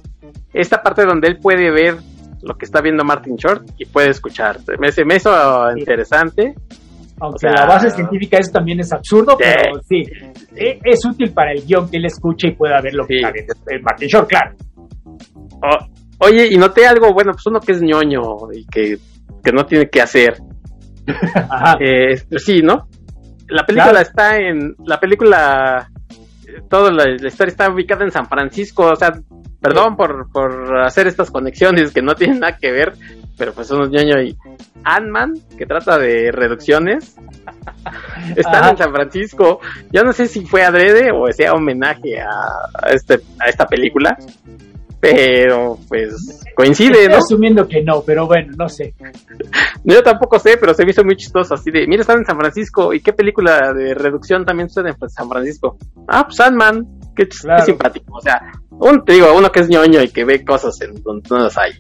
Esta parte donde él puede ver lo que está viendo Martin Short y puede escuchar. Me, se me hizo Sí. interesante. Aunque O sea- la base científica eso también es absurdo, Sí. pero sí. e- Es útil para el guion que él escuche y pueda ver lo que está viendo eh, Martin Short, claro. Oye, y noté algo, bueno, pues uno que es ñoño y que, que no tiene que hacer. (laughs) Ajá. Eh, pues sí, ¿no? La película Claro. está en. La película. eh, Toda la, la historia está ubicada en San Francisco. O sea, perdón por, por hacer estas conexiones que no tienen nada que ver. Pero pues uno es ñoño y. Ant-Man, que trata de reducciones. (laughs) Están Ajá. en San Francisco. Yo no sé si fue adrede o sea homenaje a, este, a esta película. Pero pues coincide, Estoy ¿no? asumiendo que no, pero bueno, no sé. (laughs) Yo tampoco sé, pero se me hizo muy chistoso. Así de, mira, están en San Francisco. ¿Y qué película de reducción también sucede en San Francisco? Ah, pues Sandman. Qué, ch- qué Claro. simpático. O sea, un, te digo, uno que es ñoño y que ve cosas en donde no las hay.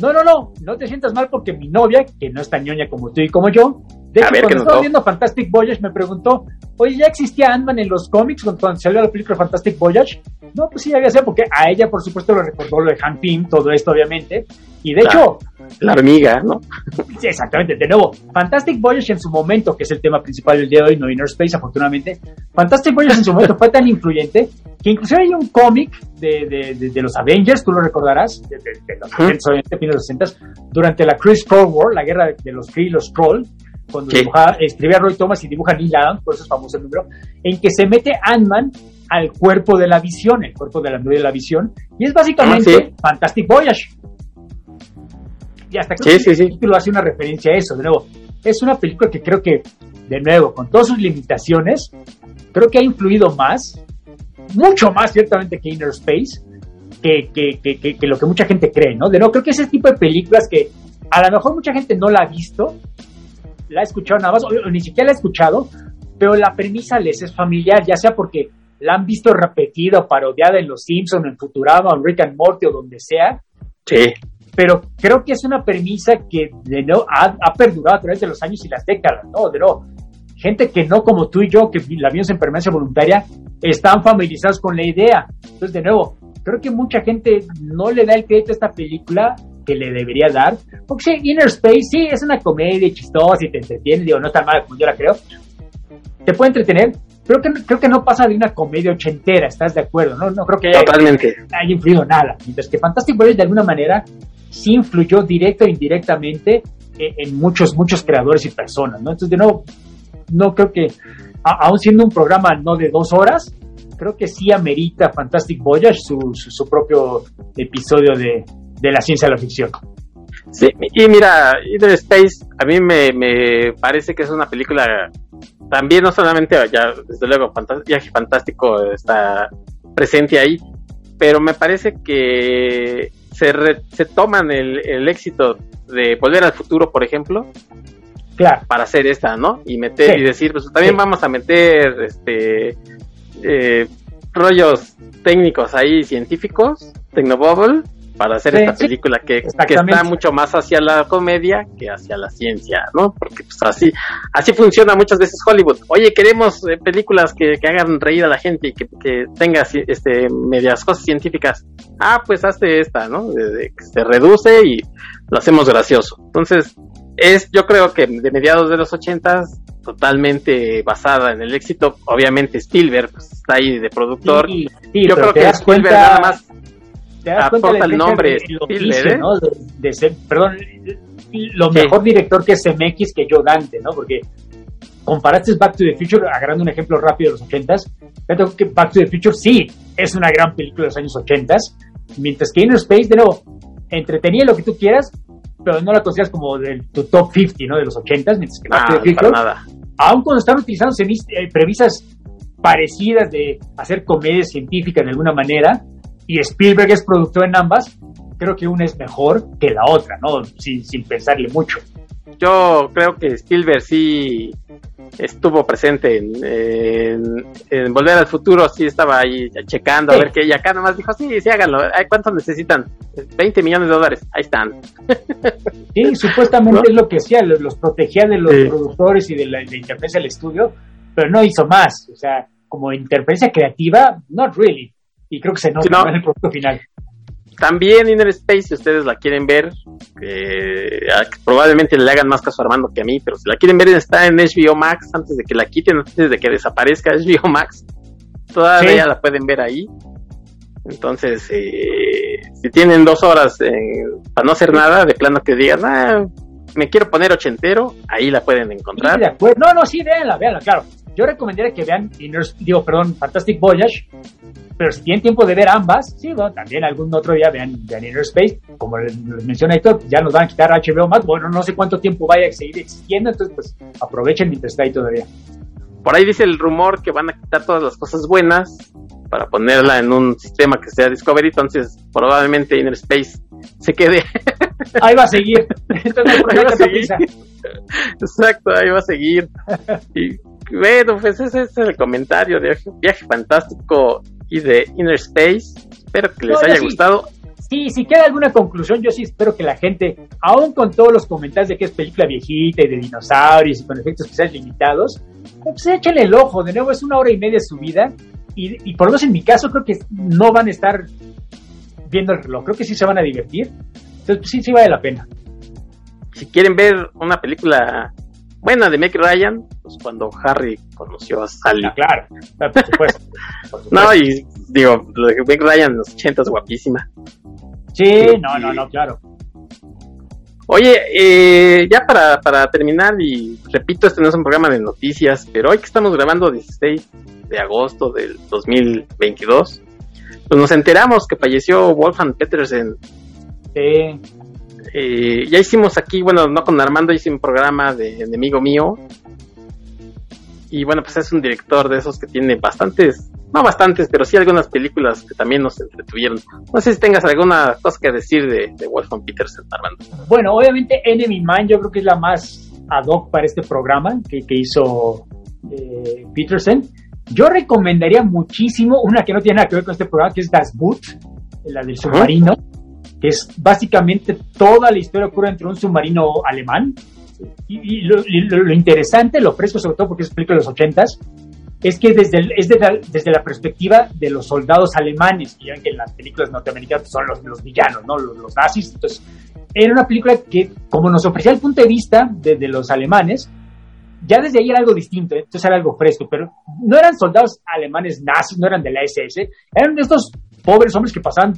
No, no, no, no te sientas mal porque mi novia, que no es tan ñoña como tú y como yo, de hecho, ver, ¿qué cuando estaba viendo Fantastic Voyage me preguntó, oye, ¿ya existía Ant-Man en los cómics cuando salió la película Fantastic Voyage? No, pues sí, había sido, porque a ella, por supuesto, le recordó lo de Han Pym, todo esto, obviamente. Y de Claro. hecho, La hormiga, ¿no? (laughs) Sí, exactamente. De nuevo, Fantastic Voyage en su momento, que es el tema principal del día de hoy, no Inner Space, afortunadamente. Fantastic Voyage en su momento fue tan influyente que inclusive hay un cómic de, de, de- de los Avengers, tú lo recordarás, de, los. 70, obviamente, fines de los 60, durante la Chris Skrull War, la guerra de, los Kree y los Skrull, cuando Sí. dibujaba- escribía Roy Thomas y dibuja Neil Adams, por eso es famoso el número, en que se mete Ant-Man al cuerpo de la visión, el cuerpo de la nube de la visión, y es básicamente Ah, sí. Fantastic Voyage. Y hasta creo Sí, que sí, el título hace una referencia a eso. De nuevo, es una película que creo que, de nuevo, con todas sus limitaciones, creo que ha influido más, mucho más ciertamente que Inner Space, que, que, que- que lo que mucha gente cree, ¿no? De nuevo, creo que ese tipo de películas que a lo mejor mucha gente no la ha visto, la ha escuchado nada más, o, o ni siquiera la ha escuchado, pero la premisa les es familiar, ya sea porque la han visto repetida o parodiada en Los Simpsons, en Futurama, en Rick and Morty o donde sea, Sí. pero creo que es una premisa que de no ha, ha perdurado a través de los años y las décadas, ¿no? De nuevo, gente que no como tú y yo, que la vimos en permanencia voluntaria, están familiarizados con la idea. Entonces, de nuevo, creo que mucha gente no le da el crédito a esta película que le debería dar. Porque sí, Inner Space sí es una comedia chistosa y te entretiene, digo, no es tan mala como yo la creo. Te puede entretener, pero que, creo que no pasa de una comedia ochentera, ¿estás de acuerdo? No, no creo que Totalmente. haya influido nada. Mientras que Fantastic Voyage de alguna manera sí influyó directa o indirectamente en, en muchos, muchos creadores y personas, ¿no? Entonces, de nuevo, no creo que, a- aún siendo un programa no de dos horas, creo que sí amerita Fantastic Voyage su, su, su propio episodio de, de la ciencia de la ficción. Sí, y mira, Inner Space a mí me, me parece que es una película también no solamente ya desde luego Viaje Fantástico está presente ahí, pero me parece que se, re- se toman el, el éxito de Volver al Futuro, por ejemplo, Claro, para hacer esta, ¿no? Y meter Sí. y decir, pues también Sí. vamos a meter este eh, rollos técnicos ahí científicos, Tecnobubble, para hacer Sí, esta sí. película que, está mucho más hacia la comedia que hacia la ciencia, ¿no? Porque pues así, así funciona muchas veces Hollywood. Oye, queremos eh, películas que, que hagan reír a la gente y que, que tenga este medias cosas científicas. Ah, pues hazte esta, ¿no? De- de que se reduce y lo hacemos gracioso. Entonces, es, yo creo que de mediados de los ochentas, totalmente basada en el éxito. Obviamente Spielberg pues, está ahí de productor. Sí, sí, yo creo que Spielberg cuenta- nada más te das cuenta aporta del el nombre de lo Spielberg, ¿eh? ¿no? De, de ser, perdón, lo Sí. mejor director que es CMX que yo Dante, ¿no? Porque comparaste Back to the Future, agarrando un ejemplo rápido de los ochentas, creo que Back to the Future sí es una gran película de los años ochentas, mientras que Inner Space, de nuevo, entretenía lo que tú quieras, pero no la consideras como de tu top 50, ¿no? De los ochentas, mientras que Back to the Future nada. aun cuando están utilizando eh, premisas parecidas de hacer comedia científica de alguna manera, y Spielberg es productor en ambas, creo que una es mejor que la otra, ¿no? Sin, sin pensarle mucho. Yo creo que Spielberg sí estuvo presente en, en- en Volver al Futuro, sí estaba ahí checando a Sí. ver qué, y acá nomás dijo, sí, sí, háganlo, ¿cuánto necesitan? 20 millones de dólares, ahí están. (laughs) Sí, supuestamente ¿No? es lo que hacía, los, los protegía de los Sí. productores y de la, de interferencia del estudio, pero no hizo más. O sea, como interferencia creativa, not really. Y creo que se nota Sí, no. ¿no? en el producto final. También Inner Space, si ustedes la quieren ver, ah, probablemente le hagan más caso a Armando que a mí, pero si la quieren ver está en HBO Max antes de que la quiten, antes de que desaparezca HBO Max. Todavía Sí. la pueden ver ahí. Entonces, eh, si tienen dos horas eh, para no hacer nada, de plano que digan, ah, me quiero poner ochentero, ahí la pueden Sí, encontrar. de acuerdo. No, no, sí, véanla, véanla, claro. Yo recomendaría que vean Inner, digo, perdón, Fantastic Voyage, pero si tienen tiempo de ver ambas, sí, bueno, también algún otro día vean, vean Inner Space, como les, les menciona Héctor, ya nos van a quitar HBO Max, bueno, no sé cuánto tiempo vaya a seguir existiendo, entonces pues aprovechen mientras está ahí todavía. Por ahí dice el rumor que van a quitar todas las cosas buenas para ponerla en un sistema que sea Discovery, entonces probablemente Inner Space se quede Ahí va a seguir. Entonces, (laughs) Ahí va a seguir. Exacto, ahí va a seguir. Y bueno, pues ese es el comentario de Viaje Fantástico y de Inner Space. Espero que les No, haya sí. gustado. Sí, si queda alguna conclusión, yo sí espero que la gente, aún con todos los comentarios de que es película viejita y de dinosaurios y con efectos especiales limitados, pues échenle el ojo. De nuevo, es una hora y media de su vida. Y, y por lo menos en mi caso, creo que no van a estar viendo el reloj. Creo que sí se van a divertir. Entonces, pues sí, sí vale la pena. Si quieren ver una película buena de Meg Ryan, pues cuando Harry conoció a Sally. Ah, claro, Ah, por supuesto. (laughs) por supuesto. No, y digo, lo de Meg Ryan en los 80 es guapísima. Sí, no, no, no, claro. Oye, eh, ya para, para terminar, y repito, este no es un programa de noticias, pero hoy que estamos grabando 16 de agosto del 2022, pues nos enteramos que falleció Wolfgang Petersen. Sí. Eh, ya hicimos aquí, bueno, no con Armando, hice un programa de enemigo mío. Y bueno, pues es un director de esos que tiene bastantes, no bastantes, pero sí algunas películas que también nos entretuvieron. No sé si tengas alguna cosa que decir de, de Wolfgang Petersen, Armando. Bueno, obviamente Enemy Mine yo creo que es la más ad hoc para este programa que, que hizo eh, Peterson. Yo recomendaría muchísimo una que no tiene nada que ver con este programa, que es Das Boot, la del submarino, que es básicamente toda la historia ocurre entre un submarino alemán. Y, y lo, y lo- lo interesante, lo fresco sobre todo porque es película de los ochentas, es que desde, el- es de la- desde la perspectiva de los soldados alemanes, que ya ven que en las películas norteamericanas son los, los villanos, ¿no? Los, los nazis. Entonces, era una película que, como nos ofrecía el punto de vista de, de los alemanes, ya desde ahí era algo distinto, ¿eh? entonces era algo fresco, pero no eran soldados alemanes nazis, no eran de la SS, eran de estos pobres hombres que pasaban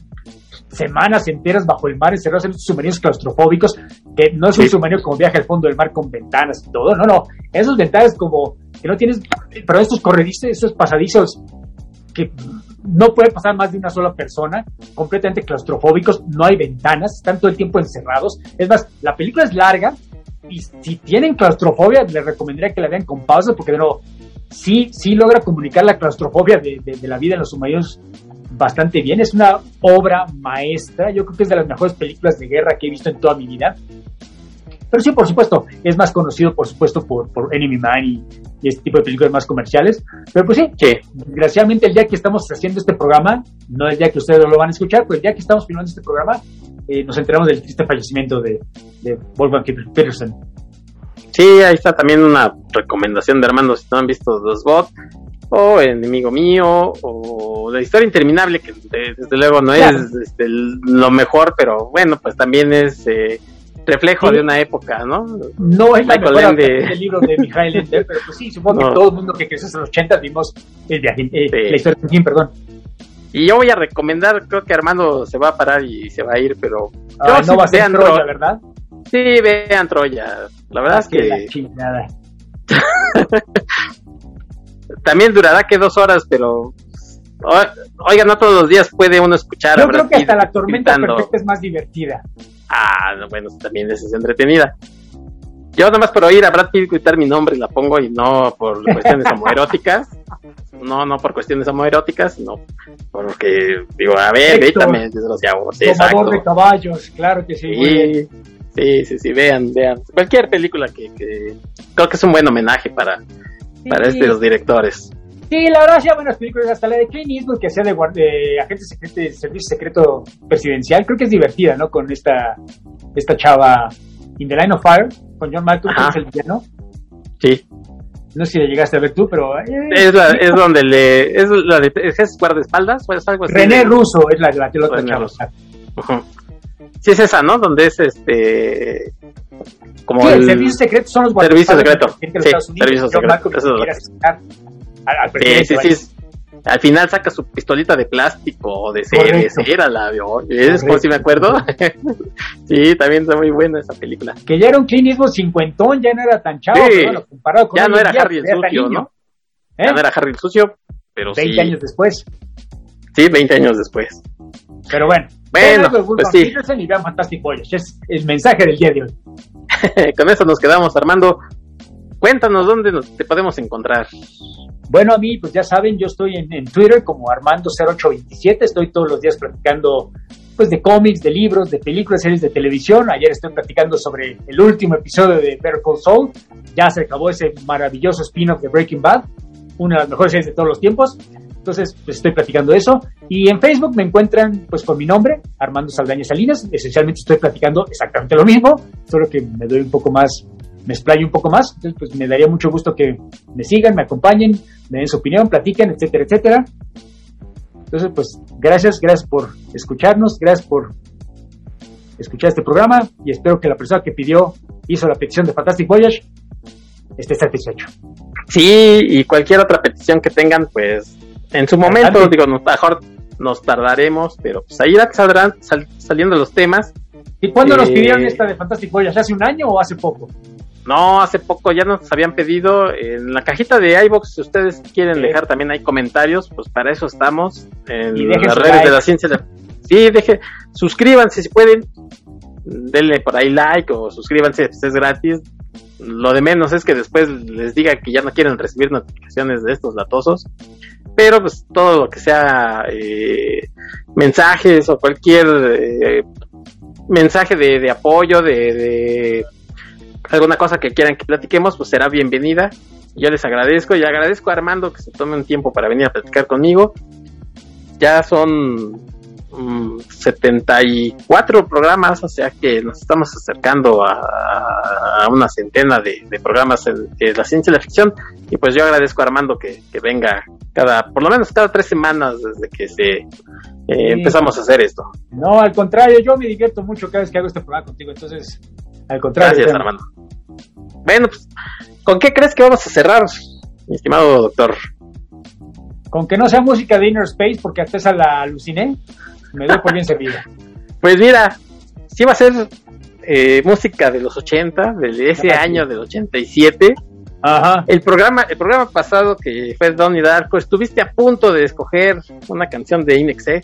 semanas enteras bajo el mar encerrados en submarinos claustrofóbicos, que no es un Sí. submarino como viaja al fondo del mar con ventanas y todo, no, no, esos ventanas como que no tienes, pero estos corredizos, estos pasadizos que no puede pasar más de una sola persona, completamente claustrofóbicos, no hay ventanas, están todo el tiempo encerrados. Es más, la película es larga y si tienen claustrofobia, les recomendaría que la vean con pausa porque de nuevo, sí, sí logra comunicar la claustrofobia de, de- de la vida en los submarinos bastante bien. Es una obra maestra, yo creo que es de las mejores películas de guerra que he visto en toda mi vida. Pero sí, por supuesto, es más conocido, por supuesto, por, por Enemy Man y, y este tipo de películas más comerciales. Pero pues sí, Sí, desgraciadamente el día que estamos haciendo este programa, no el día que ustedes lo van a escuchar, pero el día que estamos filmando este programa, eh, nos enteramos del triste fallecimiento de, de Wolfgang Peterson. Sí, ahí está también una recomendación de Armando si no han visto Los God o Enemigo Mío o La Historia Interminable que de- desde luego no Claro. es este, el- lo mejor pero bueno pues también es eh, reflejo de una época, ¿no? No es la Michael mejor del libro de Mijael Ender, (laughs) pero pues sí, supongo que todo el mundo que creció en los 80 vimos el viaje, eh, la historia de perdón. Y yo voy a recomendar, creo que Armando se va a parar y se va a ir, pero... Ah, no va a ser Troya, ¿verdad? Sí, vean Troya. La verdad ah, es que... (laughs) También durará que dos horas, pero Oiga, no todos los días puede uno escuchar. Yo creo que hasta la tormenta perfecta es más divertida. Ah, bueno, también es entretenida. Yo nada más por oír a Brad Pitt gritar mi nombre la pongo y no por cuestiones homoeróticas. (laughs) No, no por cuestiones homoeróticas, no porque digo, a ver, los Sí, Tomador de caballos, claro que sí. Sí, sí, sí, vean, vean. Cualquier película que, creo que es un buen homenaje para, para estos directores. Sí, la verdad, sí, buenas películas. Hasta la de Clint Eastwood, que sea de, de agente secreto, de servicio secreto presidencial, creo que es divertida, ¿no? Con esta, esta chava In the Line of Fire, con John Malkovich, que es el villano. Sí. No sé si la llegaste a ver tú, pero. Eh, es, la, es donde le. Es la de. ¿Es guardaespaldas? ¿O es algo así René Russo es la de la, la otra chava. Sí, es esa, ¿no? Donde es este. Como sí, el, servicio secreto son los. Servicio secreto. Sí, servicio secreto. Al, sí, sí, sí. Al final saca su pistolita de plástico o de cera, la vio. Es por si me acuerdo. (laughs) sí, también está muy buena esa película. Que ya era un clinismo cincuentón, ya no era tan chavo, comparado con ya no era Harry el sucio, ¿no? ¿Eh? Ya no era Harry el sucio, pero 20 años después. Sí, 20 años después. Pero bueno. Bueno, pues sí. Fantastic Voyage, es el mensaje del día de hoy. (laughs) con eso nos quedamos, Armando. Cuéntanos dónde nos, te podemos encontrar. Bueno, a mí, pues ya saben, yo estoy en, Twitter como Armando0827, estoy todos los días platicando pues de cómics, de libros, de películas, series de televisión. Ayer estoy platicando sobre el último episodio de Better Call Saul. Ya se acabó ese maravilloso spin-off de Breaking Bad, una de las mejores series de todos los tiempos. Entonces, pues estoy platicando eso. Y en Facebook me encuentran pues con mi nombre, Armando Saldaña Salinas. Esencialmente estoy platicando exactamente lo mismo, solo que me doy un poco más me explayo un poco más. Entonces, pues me daría mucho gusto que me sigan, me acompañen, me den su opinión, platiquen, etcétera, etcétera. Entonces, pues gracias, gracias por escucharnos, gracias por escuchar este programa y espero que la persona que pidió, hizo la petición de Fantastic Voyage, esté satisfecho. Sí, y cualquier otra petición que tengan, pues en su momento, digo, mejor nos tardaremos, pero pues ahí saldrán saliendo los temas. ¿Y cuándo nos eh, pidieron esta de Fantastic Voyage? ¿Hace un año o hace poco? No, hace poco ya nos habían pedido en la cajita de iBox, si ustedes quieren dejar también hay comentarios, pues para eso estamos en las redes de la ciencia. Sí, deje, suscríbanse si pueden, denle por ahí like o suscríbanse, pues es gratis. Lo de menos es que después les diga que ya no quieren recibir notificaciones de estos latosos. Pero pues todo lo que sea eh, mensajes o cualquier eh, mensaje de, apoyo, de alguna cosa que quieran que platiquemos, pues será bienvenida. Yo les agradezco y agradezco a Armando que se tome un tiempo para venir a platicar conmigo. Ya son 74 mm, programas, o sea que nos estamos acercando a, una centena de, programas de la ciencia y la ficción. Y pues yo agradezco a Armando que, venga cada, por lo menos cada tres semanas desde que se eh, empezamos a hacer esto. No, al contrario, yo me divierto mucho cada vez que hago este programa contigo, entonces al contrario. Gracias, Armando. Bueno, pues, ¿con qué crees que vamos a cerrar, mi estimado doctor? Con que no sea música de Inner Space, porque hasta esa la aluciné, me doy por bien servido. (laughs) Pues mira, sí va a ser eh, música de los 80, de ese año del 87. Ajá. El programa, el programa pasado que fue Donnie Darko, estuviste a punto de escoger una canción de Inexe.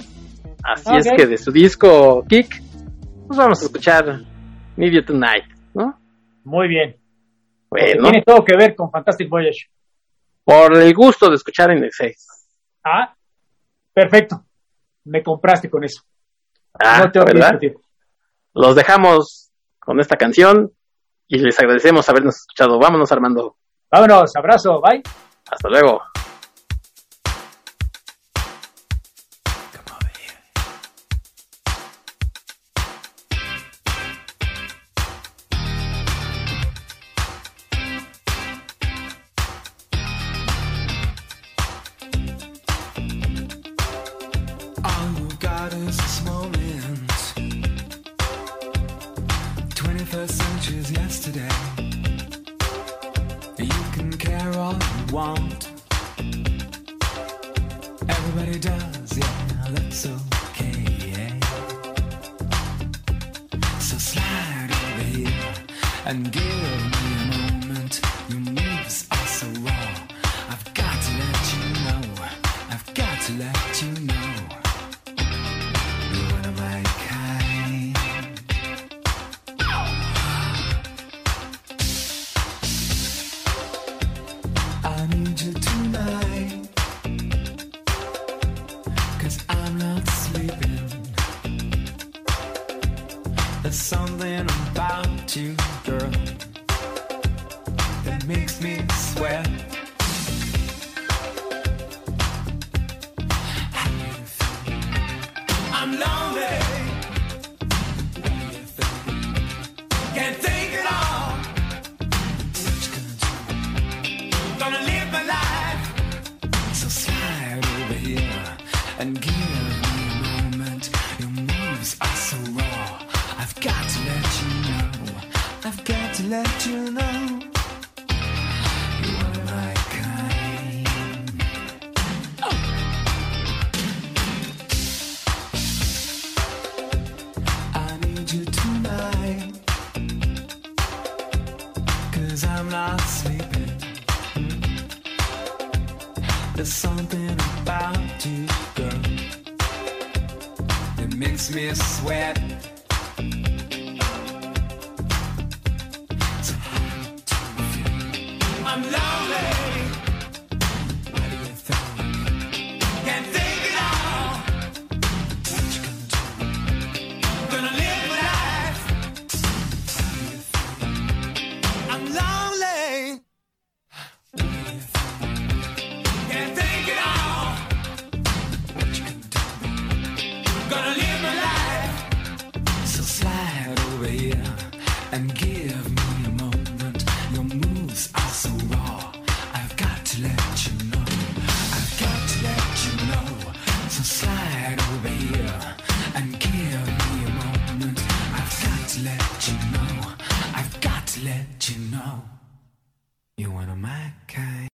Así es que de su disco Kick, pues vamos a escuchar Need You Tonight, ¿no? Muy bien. Bueno. Tiene todo que ver con Fantastic Voyage. Por el gusto de escuchar 6. Ah, perfecto. Me compraste con eso. Ah, no ¿verdad? Los dejamos con esta canción y les agradecemos habernos escuchado. Vámonos, Armando. Vámonos, abrazo, bye. Hasta luego.